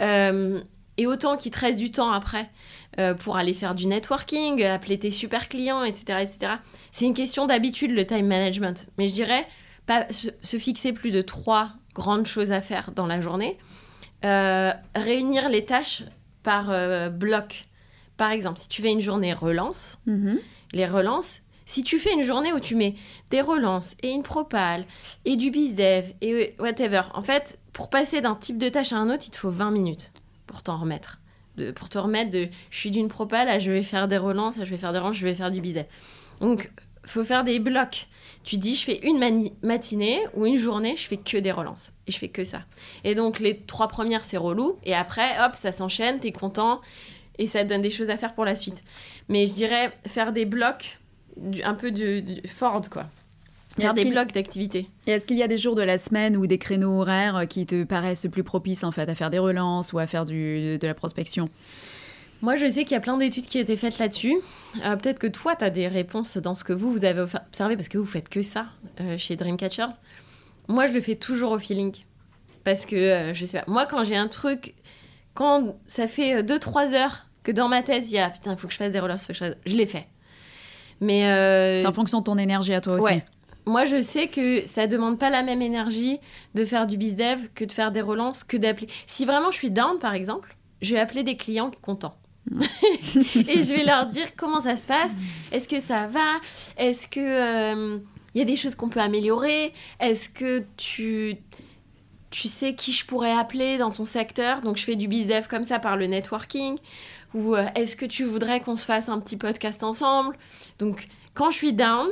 Euh, et autant qu'il te reste du temps après euh, pour aller faire du networking, appeler tes super clients, etc. etc. C'est une question d'habitude, le time management. Mais je dirais, pas se fixer plus de trois grandes choses à faire dans la journée. Euh, réunir les tâches par bloc. Par exemple, si tu fais une journée relance, mhm. les relances, si tu fais une journée où tu mets des relances et une propale et du bizdev et whatever, en fait, pour passer d'un type de tâche à un autre, il te faut 20 minutes pour t'en remettre. De, pour te remettre de je suis d'une propale je vais faire des relances, je vais faire des relances, je vais faire du bizdev. Donc, faut faire des blocs. Tu dis, je fais une matinée ou une journée, je fais que des relances. Et je fais que ça. Et donc, les trois premières, c'est relou. Et après, hop, ça s'enchaîne, t'es content et ça donne des choses à faire pour la suite. Mais je dirais faire des blocs, un peu de, Ford, quoi. Faire des blocs d'activité. Et est-ce qu'il y a des jours de la semaine ou des créneaux horaires qui te paraissent plus propices en fait à faire des relances ou à faire du, de la prospection moi, je sais qu'il y a plein d'études qui ont été faites là-dessus. Euh, peut-être que toi, tu as des réponses dans ce que vous, vous avez observé, parce que vous faites que ça euh, chez Dreamcatchers. Moi, je le fais toujours au feeling. Parce que, euh, je sais pas, moi, quand j'ai un truc quand ça fait 2-3 euh, heures que dans ma tête, il y a putain, il faut que je fasse des rollers, je, je l'ai fait. Mais. Euh, c'est en fonction de ton énergie à toi aussi. Ouais. Moi, je sais que ça demande pas la même énergie de faire du bizdev que de faire des relances, que d'appeler. Si vraiment je suis down, par exemple, je vais appeler des clients contents. Mm. et je vais leur dire comment ça se passe. Est-ce que ça va? Est-ce que il euh, y a des choses qu'on peut améliorer? Est-ce que tu tu sais qui je pourrais appeler dans ton secteur? Donc, je fais du bizdev comme ça par le networking. Ou euh, est-ce que tu voudrais qu'on se fasse un petit podcast ensemble? Donc, quand je suis down,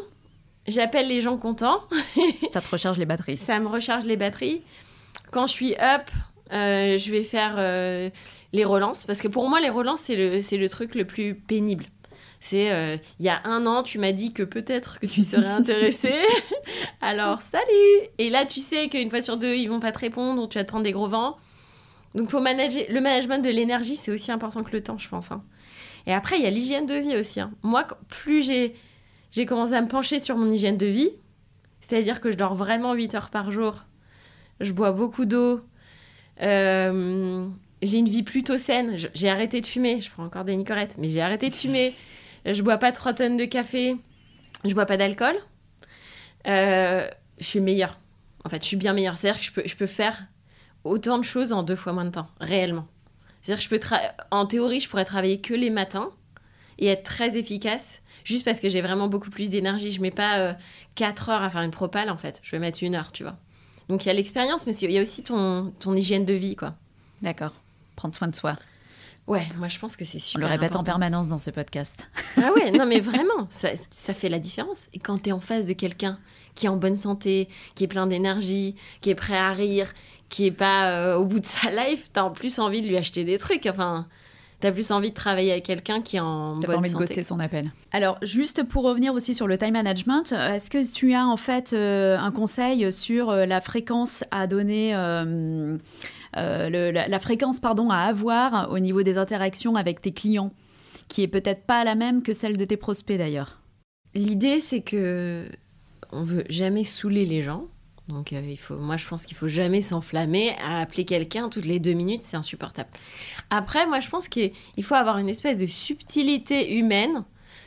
j'appelle les gens contents. ça te recharge les batteries. Ça me recharge les batteries. Quand je suis up, euh, je vais faire euh, les relances. Parce que pour moi, les relances, c'est le, le truc le plus pénible. C'est euh, il y a un an, tu m'as dit que peut-être que tu serais intéressé. Alors, salut Et là, tu sais qu'une fois sur deux, ils vont pas te répondre, tu vas te prendre des gros vents. Donc, faut manager. Le management de l'énergie, c'est aussi important que le temps, je pense. Hein. Et après, il y a l'hygiène de vie aussi. Hein. Moi, plus j'ai, j'ai commencé à me pencher sur mon hygiène de vie, c'est-à-dire que je dors vraiment 8 heures par jour, je bois beaucoup d'eau, euh, j'ai une vie plutôt saine. J'ai arrêté de fumer. Je prends encore des nicorettes, mais j'ai arrêté de fumer. Je bois pas 3 tonnes de café. Je bois pas d'alcool. Euh, je suis meilleure. En fait, je suis bien meilleure. C'est-à-dire que je peux, je peux faire autant de choses en deux fois moins de temps, réellement. C'est-à-dire que je peux en théorie, je pourrais travailler que les matins et être très efficace juste parce que j'ai vraiment beaucoup plus d'énergie. Je mets pas 4 heures à faire une propale, en fait. Je vais mettre une heure, tu vois. Donc il y a l'expérience, mais il y a aussi ton, ton hygiène de vie, quoi. D'accord. Prendre soin de soi. Ouais, moi je pense que c'est On super. le répète en permanence dans ce podcast. Ah ouais, non mais vraiment, ça, ça fait la différence. Et quand tu es en face de quelqu'un qui est en bonne santé, qui est plein d'énergie, qui est prêt à rire, qui est pas euh, au bout de sa life, t'as en plus envie de lui acheter des trucs. Enfin, t'as plus envie de travailler avec quelqu'un qui est en T'as bonne pas envie de santé. ghoster son appel. Alors, juste pour revenir aussi sur le time management, euh, est-ce que tu as en fait euh, un conseil sur euh, la fréquence à donner, euh, euh, le- la, la fréquence pardon à avoir au niveau des interactions avec tes clients, qui est peut-être pas la même que celle de tes prospects d'ailleurs? L'idée, c'est que on veut jamais saouler les gens. Donc, euh, il faut, moi, je pense qu'il faut jamais s'enflammer à appeler quelqu'un toutes les deux minutes, c'est insupportable. Après, moi, je pense qu'il il faut avoir une espèce de subtilité humaine,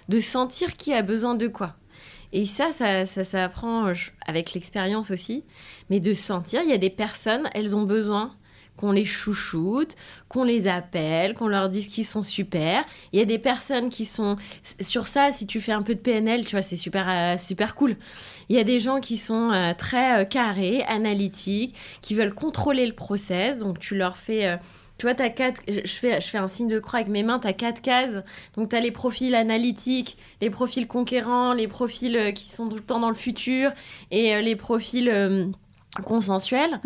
de sentir qui a besoin de quoi. Et ça, ça, ça, ça apprend euh, avec l'expérience aussi, mais de sentir, il y a des personnes, elles ont besoin qu'on les chouchoute, qu'on les appelle, qu'on leur dise qu'ils sont super. Il y a des personnes qui sont sur ça, si tu fais un peu de PNL, tu vois, c'est super, euh, super cool. Il y a des gens qui sont euh, très euh, carrés, analytiques, qui veulent contrôler le process. Donc, tu leur fais. tu vois, t'as quatre, je fais, je fais un signe de croix avec mes mains, tu as quatre cases. Donc, tu as les profils analytiques, les profils conquérants, les profils qui sont tout le temps dans le futur et les profils euh, consensuels.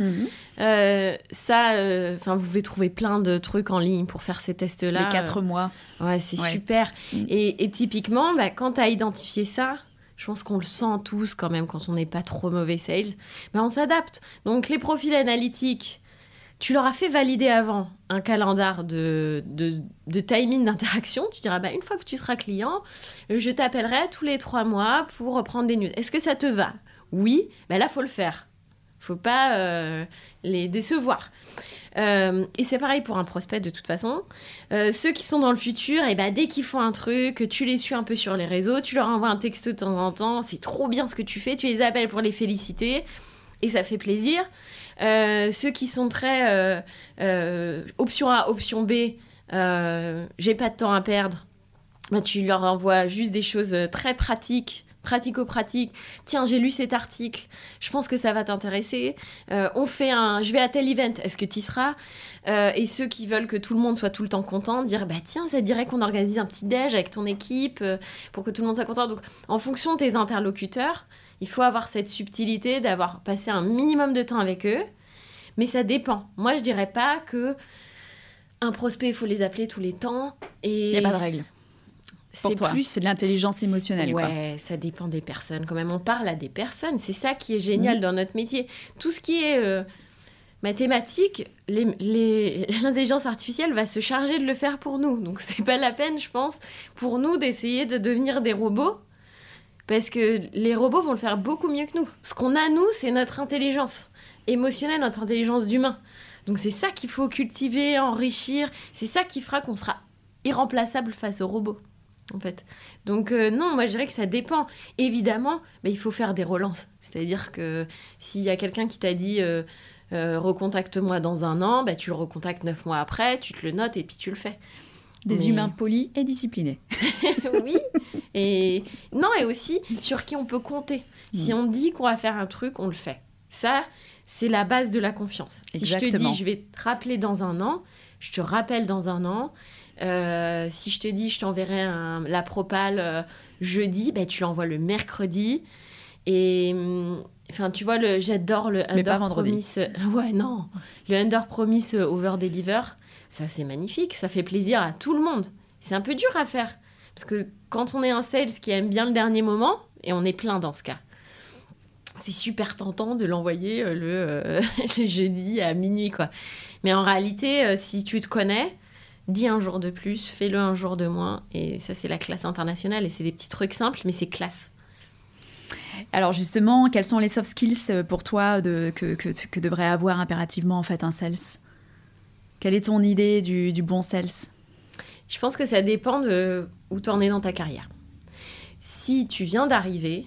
Euh, ça, enfin, vous pouvez trouver plein de trucs en ligne pour faire ces tests-là. Les quatre mois. Ouais, c'est Ouais. super. Mm. Et, et typiquement, bah, quand tu as identifié ça, je pense qu'on le sent tous quand même quand on n'est pas trop mauvais sales, bah, on s'adapte. Donc les profils analytiques, tu leur as fait valider avant un calendar de, de, de timing d'interaction. Tu diras, bah, une fois que tu seras client, je t'appellerai tous les trois mois pour reprendre des news. Est-ce que ça te va? Oui, bah, là, faut le faire. Faut pas euh, les décevoir. Euh, et c'est pareil pour un prospect de toute façon. Euh, ceux qui sont dans le futur, et ben dès qu'ils font un truc, tu les suis un peu sur les réseaux, tu leur envoies un texto de temps en temps, c'est trop bien ce que tu fais, tu les appelles pour les féliciter, et ça fait plaisir. Ceux qui sont très option A, option B, j'ai pas de temps à perdre, ben, tu leur envoies juste des choses très pratiques pratico-pratique. Tiens, j'ai lu cet article, je pense que ça va t'intéresser. Euh, on fait un, je vais à tel event, est-ce que tu y seras? Euh, Et ceux qui veulent que tout le monde soit tout le temps content, dire bah tiens, ça dirait qu'on organise un petit déj avec ton équipe euh, pour que tout le monde soit content. Donc, en fonction de tes interlocuteurs, il faut avoir cette subtilité d'avoir passé un minimum de temps avec eux, mais ça dépend. Moi, je dirais pas que un prospect, il faut les appeler tous les temps. Et Il n'y a pas de règle. C'est plus l'intelligence émotionnelle. quoi. Ouais, ça dépend des personnes. Quand même, on parle à des personnes. C'est ça qui est génial dans notre métier. Tout ce qui est euh, mathématique, les- les- l'intelligence artificielle va se charger de le faire pour nous. Donc, c'est pas la peine, je pense, pour nous d'essayer de devenir des robots. Parce que les robots vont le faire beaucoup mieux que nous. Ce qu'on a, nous, c'est notre intelligence émotionnelle, notre intelligence d'humain. Donc, c'est ça qu'il faut cultiver, enrichir. C'est ça qui fera qu'on sera irremplaçable face aux robots en fait. Donc euh, non, moi je dirais que ça dépend. Évidemment, mais il faut faire des relances. C'est-à-dire que s'il y a quelqu'un qui t'a dit euh, euh, recontacte-moi dans un an, bah, tu le recontactes neuf mois après, tu te le notes et puis tu le fais. Des Mais- humains polis et disciplinés. oui. Et non, et aussi sur qui on peut compter. Si on dit qu'on va faire un truc, on le fait. Ça, c'est la base de la confiance. Si je te dis, je vais te rappeler dans un an, je te rappelle dans un an. Euh, si je te dis, je t'enverrai la propale euh, jeudi, ben, tu l'envoies le mercredi. Et hum, enfin, tu vois, j'adore le Mais pas under promise. Ouais, non. Le under promise over deliver, ça c'est magnifique. Ça fait plaisir à tout le monde. C'est un peu dur à faire. Parce que quand on est un sales qui aime bien le dernier moment, et on est plein dans ce cas, c'est super tentant de l'envoyer euh, le, euh, le jeudi à minuit, quoi. Mais en réalité, euh, si tu te connais, dis un jour de plus, fais-le un jour de moins. Et ça, c'est la classe internationale. Et c'est des petits trucs simples, mais c'est classe. Alors justement, quels sont les soft skills euh, pour toi de, que, que, que devrait avoir impérativement en fait un sales? Quelle est ton idée du, du bon sales? Je pense que ça dépend de où tu en es dans ta carrière. Si tu viens d'arriver,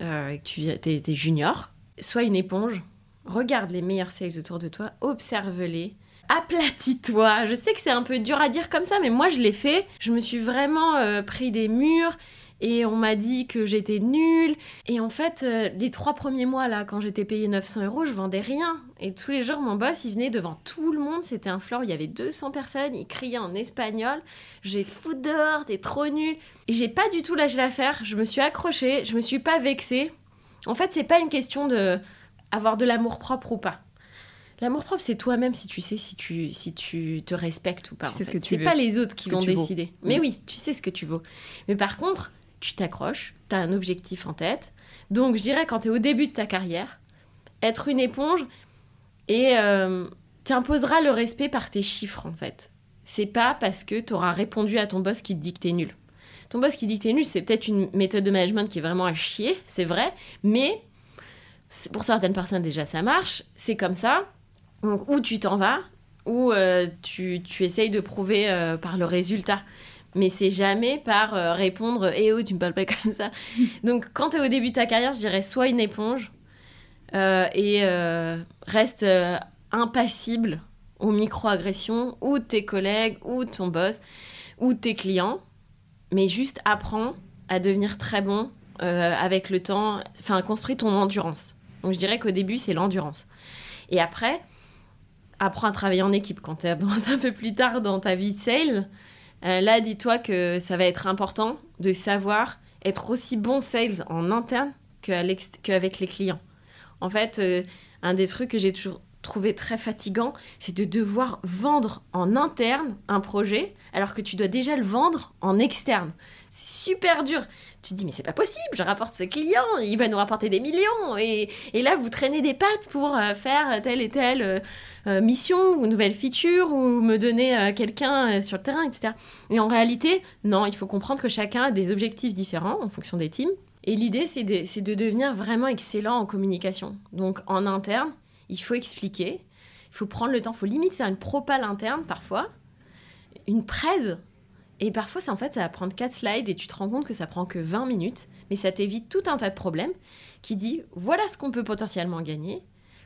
euh, tu es, junior, sois une éponge, regarde les meilleurs sales autour de toi, observe-les, aplatis-toi. Je sais que c'est un peu dur à dire comme ça, mais moi je l'ai fait. Je me suis vraiment euh, pris des murs et on m'a dit que j'étais nulle. Et en fait, euh, les trois premiers mois, là, quand j'étais payée 900 euros, je vendais rien. Et tous les jours, mon boss, il venait devant tout le monde. C'était un floor, il y avait 200 personnes. Il criait en espagnol. J'ai fou dehors, t'es trop nulle. Et j'ai pas du tout lâché l'affaire. Je me suis accrochée, je me suis pas vexée. En fait, c'est pas une question de avoir de l'amour propre ou pas. L'amour propre, c'est toi-même si tu sais si tu, si tu te respectes ou pas. Tu ce que C'est pas les autres qui vont décider. Mais oui, tu sais ce que tu vaux. Mais par contre, tu t'accroches, tu as un objectif en tête. Donc, je dirais, quand tu es au début de ta carrière, être une éponge et euh, tu imposeras le respect par tes chiffres, en fait. C'est pas parce que tu auras répondu à ton boss qui te dit que t'es nul. Ton boss qui dit que t'es nul, c'est peut-être une méthode de management qui est vraiment à chier, c'est vrai, mais pour certaines personnes déjà ça marche, c'est comme ça. Donc, ou tu t'en vas, ou euh, tu, tu, essayes de prouver euh, par le résultat mais c'est jamais par euh, répondre Eh oh, tu me parles pas comme ça. Donc, quand tu es au début de ta carrière, je dirais soit une éponge et reste impassible aux micro-agressions ou tes collègues ou ton boss ou tes clients, mais juste apprends à devenir très bon avec le temps, enfin, construis ton endurance. Donc, je dirais qu'au début, c'est l'endurance. Et après, apprends à travailler en équipe. Quand tu avances un peu plus tard dans ta vie de sales, euh, là, dis-toi que ça va être important de savoir être aussi bon sales en interne qu'avec les clients. En fait, euh, un des trucs que j'ai toujours trouvé très fatigant, c'est de devoir vendre en interne un projet alors que tu dois déjà le vendre en externe. C'est super dur. Tu te dis, mais c'est pas possible, je rapporte ce client, il va nous rapporter des millions. Et, là, vous traînez des pattes pour euh, faire telle et telle euh, mission ou nouvelle feature ou me donner euh, quelqu'un euh, sur le terrain, etc. Et en réalité, non, il faut comprendre que chacun a des objectifs différents en fonction des teams. Et l'idée, c'est de, de, devenir vraiment excellent en communication. Donc en interne, il faut expliquer, il faut prendre le temps, il faut limite faire une propale interne parfois, une presse. Et parfois, en fait, ça va prendre 4 slides et tu te rends compte que ça prend que 20 minutes, mais ça t'évite tout un tas de problèmes qui dit voilà ce qu'on peut potentiellement gagner,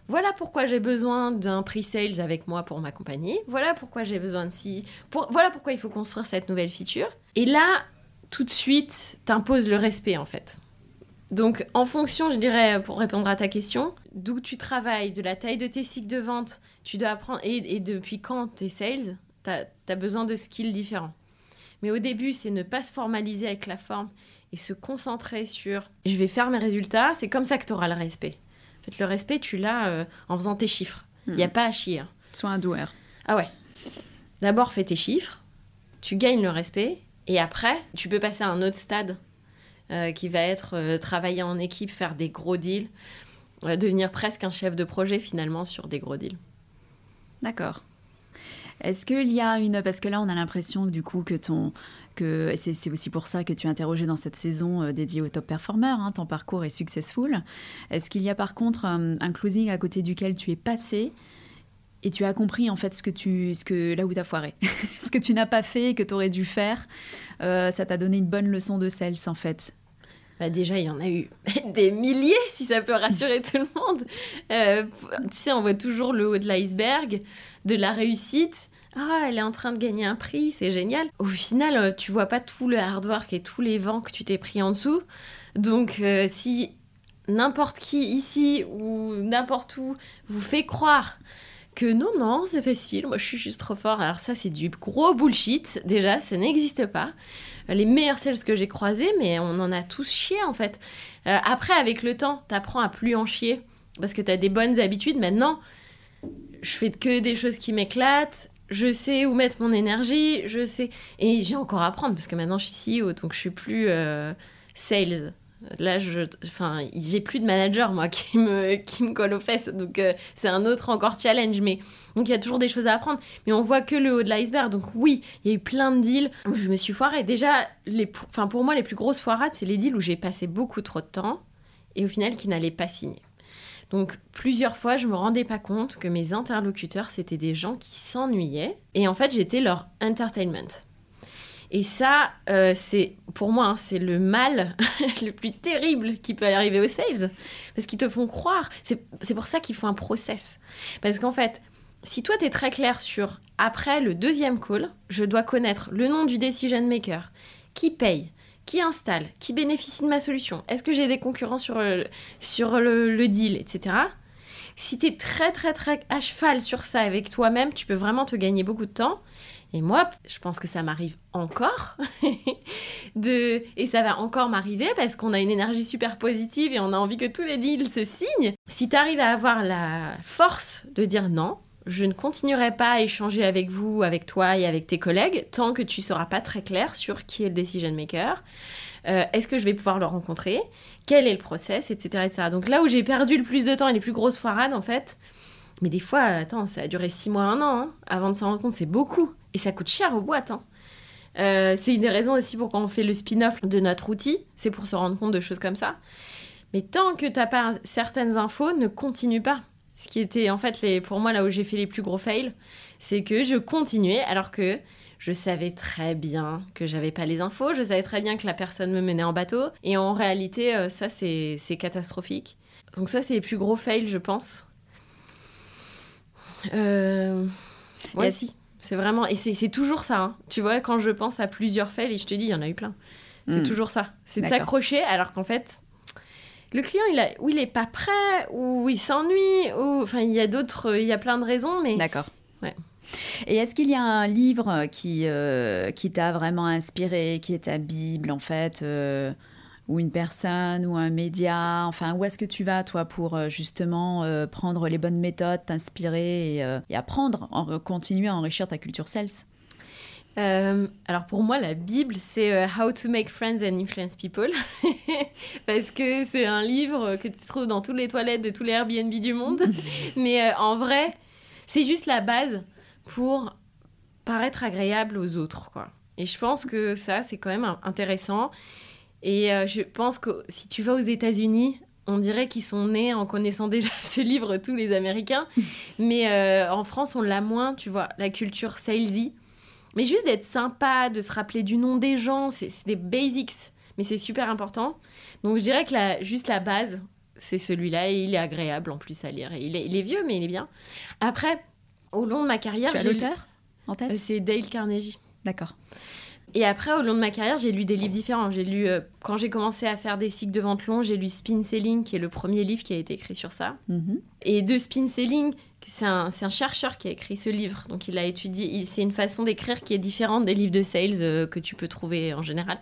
voilà pourquoi j'ai besoin d'un pre-sales avec moi pour m'accompagner. Voilà pourquoi j'ai besoin de si. Voilà pourquoi il faut construire cette nouvelle feature. Et là, tout de suite, t'imposes le respect en fait. Donc, en fonction, je dirais, pour répondre à ta question, d'où tu travailles, de la taille de tes cycles de vente, tu dois apprendre. Et, depuis quand tu es sales, tu as, besoin de skills différents. Mais au début, c'est ne pas se formaliser avec la forme et se concentrer sur je vais faire mes résultats. C'est comme ça que tu auras le respect fait, le respect, tu l'as euh, en faisant tes chiffres. Il n'y a hmm. pas à chier. Hein. Sois un doueur. Ah ouais. D'abord, fais tes chiffres, tu gagnes le respect, et après, tu peux passer à un autre stade euh, qui va être euh, travailler en équipe, faire des gros deals, devenir presque un chef de projet finalement sur des gros deals. D'accord. Est-ce qu'il y a une... Parce que là, on a l'impression du coup que ton, c'est aussi pour ça que tu es interrogé dans cette saison euh, dédiée aux top performers. Hein, ton parcours est successful. Est-ce qu'il y a par contre euh, un, closing à côté duquel tu es passé et tu as compris en fait ce que tu, ce que là où tu as foiré, ce que tu n'as pas fait et que tu aurais dû faire, euh, ça t'a donné une bonne leçon de sales en fait? Bah déjà, il y en a eu des milliers, si ça peut rassurer tout le monde. tu sais, on voit toujours le haut de l'iceberg, de la réussite ah, elle est en train de gagner un prix, c'est génial. Au final, euh, tu vois pas tout le hard work et tous les vents que tu t'es pris en dessous. Donc, euh, si n'importe qui ici ou n'importe où vous fait croire que non, non, c'est facile, moi je suis juste trop fort. Alors ça, c'est du gros bullshit. Déjà, ça n'existe pas. Les meilleurs sales que j'ai croisés, mais on en a tous chié en fait. Euh, après, avec le temps, t'apprends à plus en chier parce que t'as des bonnes habitudes. Maintenant, je fais que des choses qui m'éclatent je sais où mettre mon énergie, je sais. Et j'ai encore à apprendre parce que maintenant je suis CEO, donc je suis plus euh, sales. Là, je, enfin, j'ai plus de manager moi qui me qui me colle aux fesses, donc euh, c'est un autre encore challenge. Mais donc il y a toujours des choses à apprendre, mais on voit que le haut de l'iceberg. Donc oui, il y a eu plein de deals où je me suis foirée. Déjà, les, enfin pour moi les plus grosses foirades, c'est les deals où j'ai passé beaucoup trop de temps et au final qui n'allaient pas signer. Donc plusieurs fois, je me rendais pas compte que mes interlocuteurs, c'était des gens qui s'ennuyaient. Et en fait, j'étais leur entertainment. Et ça, euh, c'est pour moi, hein, c'est le mal le plus terrible qui peut arriver aux sales. Parce qu'ils te font croire. C'est pour ça qu'il faut un process. Parce qu'en fait, si toi, tu es très clair sur après le deuxième call, je dois connaître le nom du decision maker, qui paye, qui installe, qui bénéficie de ma solution, est-ce que j'ai des concurrents sur le, sur le, deal, etc. Si tu es très très très à cheval sur ça avec toi-même, tu peux vraiment te gagner beaucoup de temps. Et moi, je pense que ça m'arrive encore. de... Et ça va encore m'arriver parce qu'on a une énergie super positive et on a envie que tous les deals se signent. Si tu arrives à avoir la force de dire non, je ne continuerai pas à échanger avec vous, avec toi et avec tes collègues tant que tu ne seras pas très clair sur qui est le decision maker. Euh, est-ce que je vais pouvoir le rencontrer? Quel est le process? Etc., etc. Donc là où j'ai perdu le plus de temps et les plus grosses foirades, en fait, mais des fois, attends, ça a duré six mois, un an, hein, avant de s'en rendre compte, c'est beaucoup. Et ça coûte cher aux boîtes. Hein. Euh, c'est une des raisons aussi pour on fait le spin-off de notre outil, c'est pour se rendre compte de choses comme ça. Mais tant que tu n'as pas certaines infos, ne continue pas. Ce qui était en fait les, pour moi là où j'ai fait les plus gros fails, c'est que je continuais alors que je savais très bien que j'avais pas les infos, je savais très bien que la personne me menait en bateau et en réalité euh, ça c'est catastrophique. Donc ça c'est les plus gros fails je pense. Euh... Ouais si, c'est vraiment et c'est toujours ça. Hein. Tu vois quand je pense à plusieurs fails et je te dis il y en a eu plein. C'est hmm. toujours ça. C'est de s'accrocher alors qu'en fait le client, il a, ou il est pas prêt, ou il s'ennuie, ou enfin il y a d'autres, il y a plein de raisons, mais. D'accord. Ouais. Et est-ce qu'il y a un livre qui, euh, qui t'a vraiment inspiré, qui est ta Bible en fait, euh, ou une personne, ou un média? Enfin, où est-ce que tu vas toi pour euh, justement prendre les bonnes méthodes, t'inspirer et, et, apprendre, en, continuer à enrichir ta culture sales? Euh, alors pour moi, la Bible, c'est euh, How to Make Friends and Influence People. Parce que c'est un livre que tu trouves dans toutes les toilettes de tous les Airbnb du monde. Mais euh, en vrai, c'est juste la base pour paraître agréable aux autres. Quoi. Et je pense que ça, c'est quand même intéressant. Et je pense que si tu vas aux États-Unis, on dirait qu'ils sont nés en connaissant déjà ce livre, tous les Américains. Mais en France, on l'a moins, tu vois, la culture salesy mais juste d'être sympa, de se rappeler du nom des gens, c'est des basics, mais c'est super important. Donc je dirais que la, juste la base, c'est celui-là, et il est agréable en plus à lire. il, est, il est vieux, mais il est bien. Après, au long de ma carrière... Tu as l'auteur en tête? C'est Dale Carnegie. D'accord. Et après, au long de ma carrière, j'ai lu des livres différents. J'ai lu, euh, quand j'ai commencé à faire des cycles de vente longs, j'ai lu Spin Selling, qui est le premier livre qui a été écrit sur ça. Mhm. Et de Spin Selling, c'est un, un, chercheur qui a écrit ce livre. Donc, il a étudié. C'est une façon d'écrire qui est différente des livres de sales euh, que tu peux trouver en général.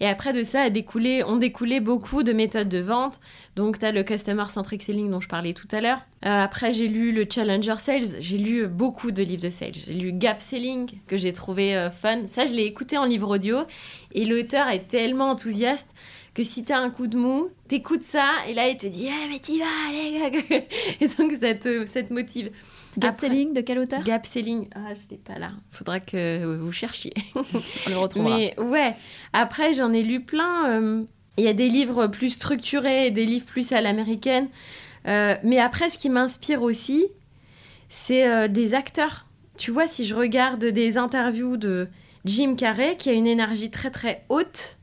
Et après de ça, a découlé, ont découlé beaucoup de méthodes de vente. Donc, tu as le Customer Centric Selling dont je parlais tout à l'heure. Euh, après, j'ai lu le Challenger Sales. J'ai lu beaucoup de livres de sales. J'ai lu Gap Selling, que j'ai trouvé euh, fun. Ça, je l'ai écouté en livre audio. Et l'auteur est tellement enthousiaste que si tu as un coup de mou, t'écoutes ça et là il te dit ah mais t'y vas allez et donc ça te, ça te motive. Gap selling de quel auteur Gap selling, ah je l'ai pas là. Faudra que vous cherchiez. On le retrouvera. Mais ouais, après j'en ai lu plein. Euh, il y a des livres plus structurés, des livres plus à l'américaine. Euh, mais après, ce qui m'inspire aussi, c'est euh, des acteurs. Tu vois, si je regarde des interviews de Jim Carrey, qui a une énergie très très haute,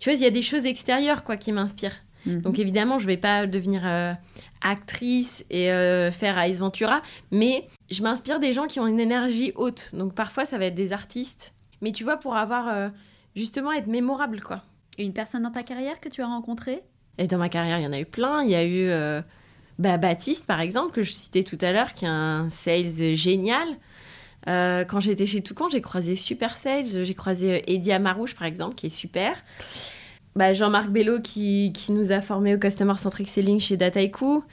tu vois, il y a des choses extérieures quoi qui m'inspirent. Mhm. Donc évidemment, je vais pas devenir euh, actrice et euh, faire Ice Ventura, mais je m'inspire des gens qui ont une énergie haute. Donc parfois, ça va être des artistes. Mais tu vois, pour avoir euh, justement être mémorable, quoi. Et une personne dans ta carrière que tu as rencontrée? Et dans ma carrière, il y en a eu plein. Il y a eu bah, Baptiste, par exemple, que je citais tout à l'heure, qui est un sales génial. Quand j'étais chez Toucan, j'ai croisé Super Sales, j'ai croisé Eddie Amarouche, par exemple, qui est super. Bah, Jean-Marc Bello qui, nous a formés au Customer Centric Selling chez Dataiku.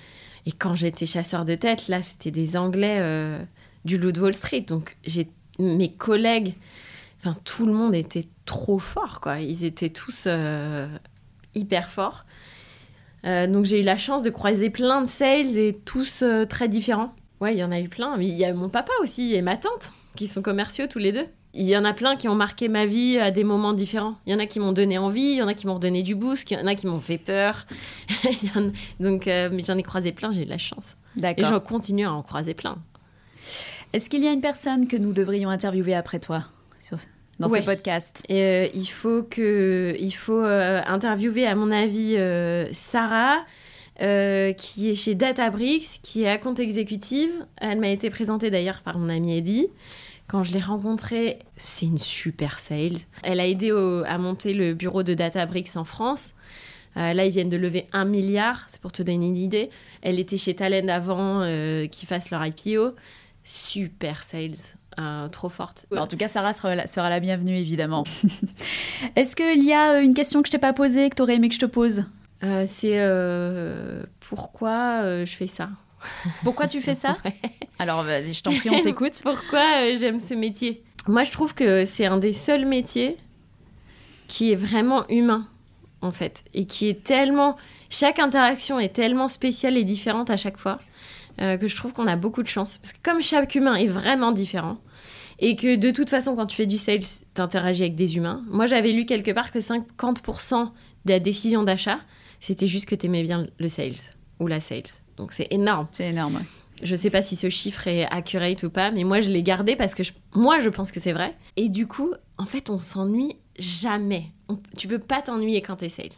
Et quand j'étais chasseur de tête, là, c'était des Anglais euh, du Loup de Wall Street. Donc, mes collègues, enfin, tout le monde était trop fort, quoi. Ils étaient tous euh, hyper forts. Euh, donc, j'ai eu la chance de croiser plein de sales et tous très différents. Ouais, il y en a eu plein. Mais il y a mon papa aussi et ma tante qui sont commerciaux tous les deux il y en a plein qui ont marqué ma vie à des moments différents. Il y en a qui m'ont donné envie, il y en a qui m'ont redonné du boost, il y en a qui m'ont fait peur. Donc, euh, mais j'en ai croisé plein, j'ai eu de la chance. Et j'en continue à en croiser plein. Est-ce qu'il y a une personne que nous devrions interviewer après toi dans ce podcast? Euh, Il faut, que, il faut euh, interviewer, à mon avis, Sarah. Qui est chez Databricks, qui est à compte exécutive. Elle m'a été présentée d'ailleurs par mon ami Eddie. Quand je l'ai rencontrée, c'est une super sales. Elle a aidé à monter le bureau de Databricks en France. Euh, là, ils viennent de lever un milliard, c'est pour te donner une idée. Elle était chez Talend avant euh, qu'ils fassent leur IPO. Super sales. Euh, trop forte. En tout cas, Sarah sera la, sera la bienvenue, évidemment. Est-ce qu'il y a une question que je t'ai pas posée, que tu aurais aimé que je te pose? C'est pourquoi je fais ça? Pourquoi tu fais ça? Alors vas-y, je t'en prie, on t'écoute. Pourquoi euh, j'aime ce métier? Moi, je trouve que c'est un des seuls métiers qui est vraiment humain, en fait, et qui est tellement... Chaque interaction est tellement spéciale et différente à chaque fois euh, que je trouve qu'on a beaucoup de chance. Parce que comme chaque humain est vraiment différent, et que de toute façon, quand tu fais du sales, tu interagis avec des humains. Moi, j'avais lu quelque part que 50% de la décision d'achat, c'était juste que tu aimais bien le sales ou la sales. Donc c'est énorme. C'est énorme. Je sais pas si ce chiffre est accurate ou pas, mais moi je l'ai gardé parce que moi je pense que c'est vrai. Et du coup, en fait, on s'ennuie jamais. tu peux pas t'ennuyer quand tu es sales.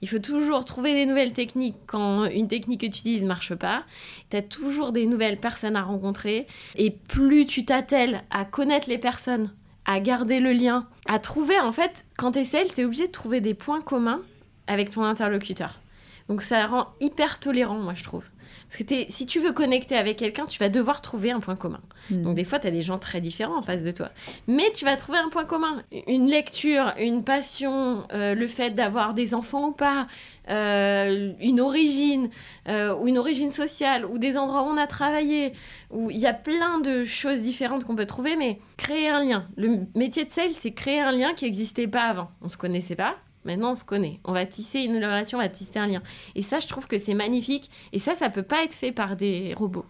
Il faut toujours trouver des nouvelles techniques quand une technique que tu utilises ne marche pas. Tu as toujours des nouvelles personnes à rencontrer. Et plus tu t'attelles à connaître les personnes, à garder le lien, à trouver, en fait, quand tu es sales, tu es obligé de trouver des points communs avec ton interlocuteur. Donc ça rend hyper tolérant, moi je trouve. Parce que si tu veux connecter avec quelqu'un, tu vas devoir trouver un point commun. Hmm. Donc des fois, tu as des gens très différents en face de toi. Mais tu vas trouver un point commun. Une lecture, une passion, euh, le fait d'avoir des enfants ou pas, euh, une origine, euh, ou une origine sociale, ou des endroits où on a travaillé, où il y a plein de choses différentes qu'on peut trouver, mais créer un lien. Le métier de sales, c'est créer un lien qui n'existait pas avant. On ne se connaissait pas, Maintenant, on se connaît. On va tisser une relation, on va tisser un lien. Et ça, je trouve que c'est magnifique. Et ça, ça peut pas être fait par des robots.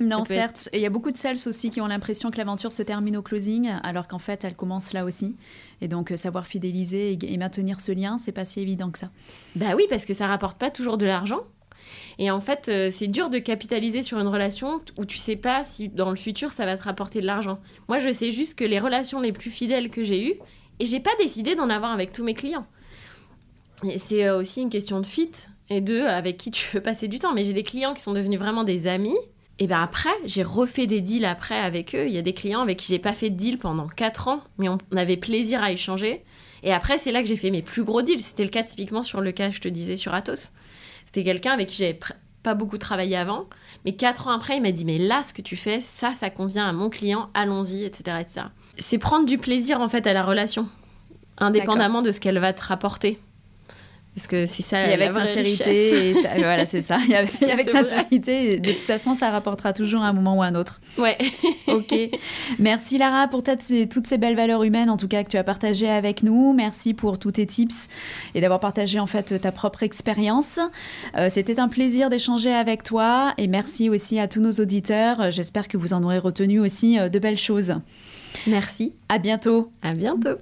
Non, certes. Et il y a beaucoup de sales aussi qui ont l'impression que l'aventure se termine au closing, alors qu'en fait, elle commence là aussi. Et donc, euh, savoir fidéliser et, maintenir ce lien, c'est pas si évident que ça. Bah oui, parce que ça rapporte pas toujours de l'argent. Et en fait, euh, c'est dur de capitaliser sur une relation où tu sais pas si dans le futur ça va te rapporter de l'argent. Moi, je sais juste que les relations les plus fidèles que j'ai eues, et j'ai pas décidé d'en avoir avec tous mes clients c'est euh, aussi une question de fit et de avec qui tu veux passer du temps. Mais j'ai des clients qui sont devenus vraiment des amis. Et ben après, j'ai refait des deals après avec eux. Il y a des clients avec qui j'ai pas fait de deal pendant 4 ans, mais on, avait plaisir à échanger. Et après, c'est là que j'ai fait mes plus gros deals. C'était le cas typiquement sur le cas, je te disais, sur Atos. C'était quelqu'un avec qui j'avais pas beaucoup travaillé avant. Mais 4 ans après, il m'a dit, mais là, ce que tu fais, ça, ça convient à mon client, allons-y, etc. etc. C'est prendre du plaisir, en fait, à la relation, indépendamment de ce qu'elle va te rapporter. Parce que c'est ça. Et avec sincérité, voilà, c'est ça. Et avec, sincérité, de toute façon, ça rapportera toujours un moment ou un autre. Ouais. ok. Merci Lara pour toutes ces belles valeurs humaines, en tout cas que tu as partagées avec nous. Merci pour tous tes tips et d'avoir partagé en fait ta propre expérience. Euh, c'était un plaisir d'échanger avec toi et merci aussi à tous nos auditeurs. J'espère que vous en aurez retenu aussi euh, de belles choses. Merci. À bientôt. À bientôt.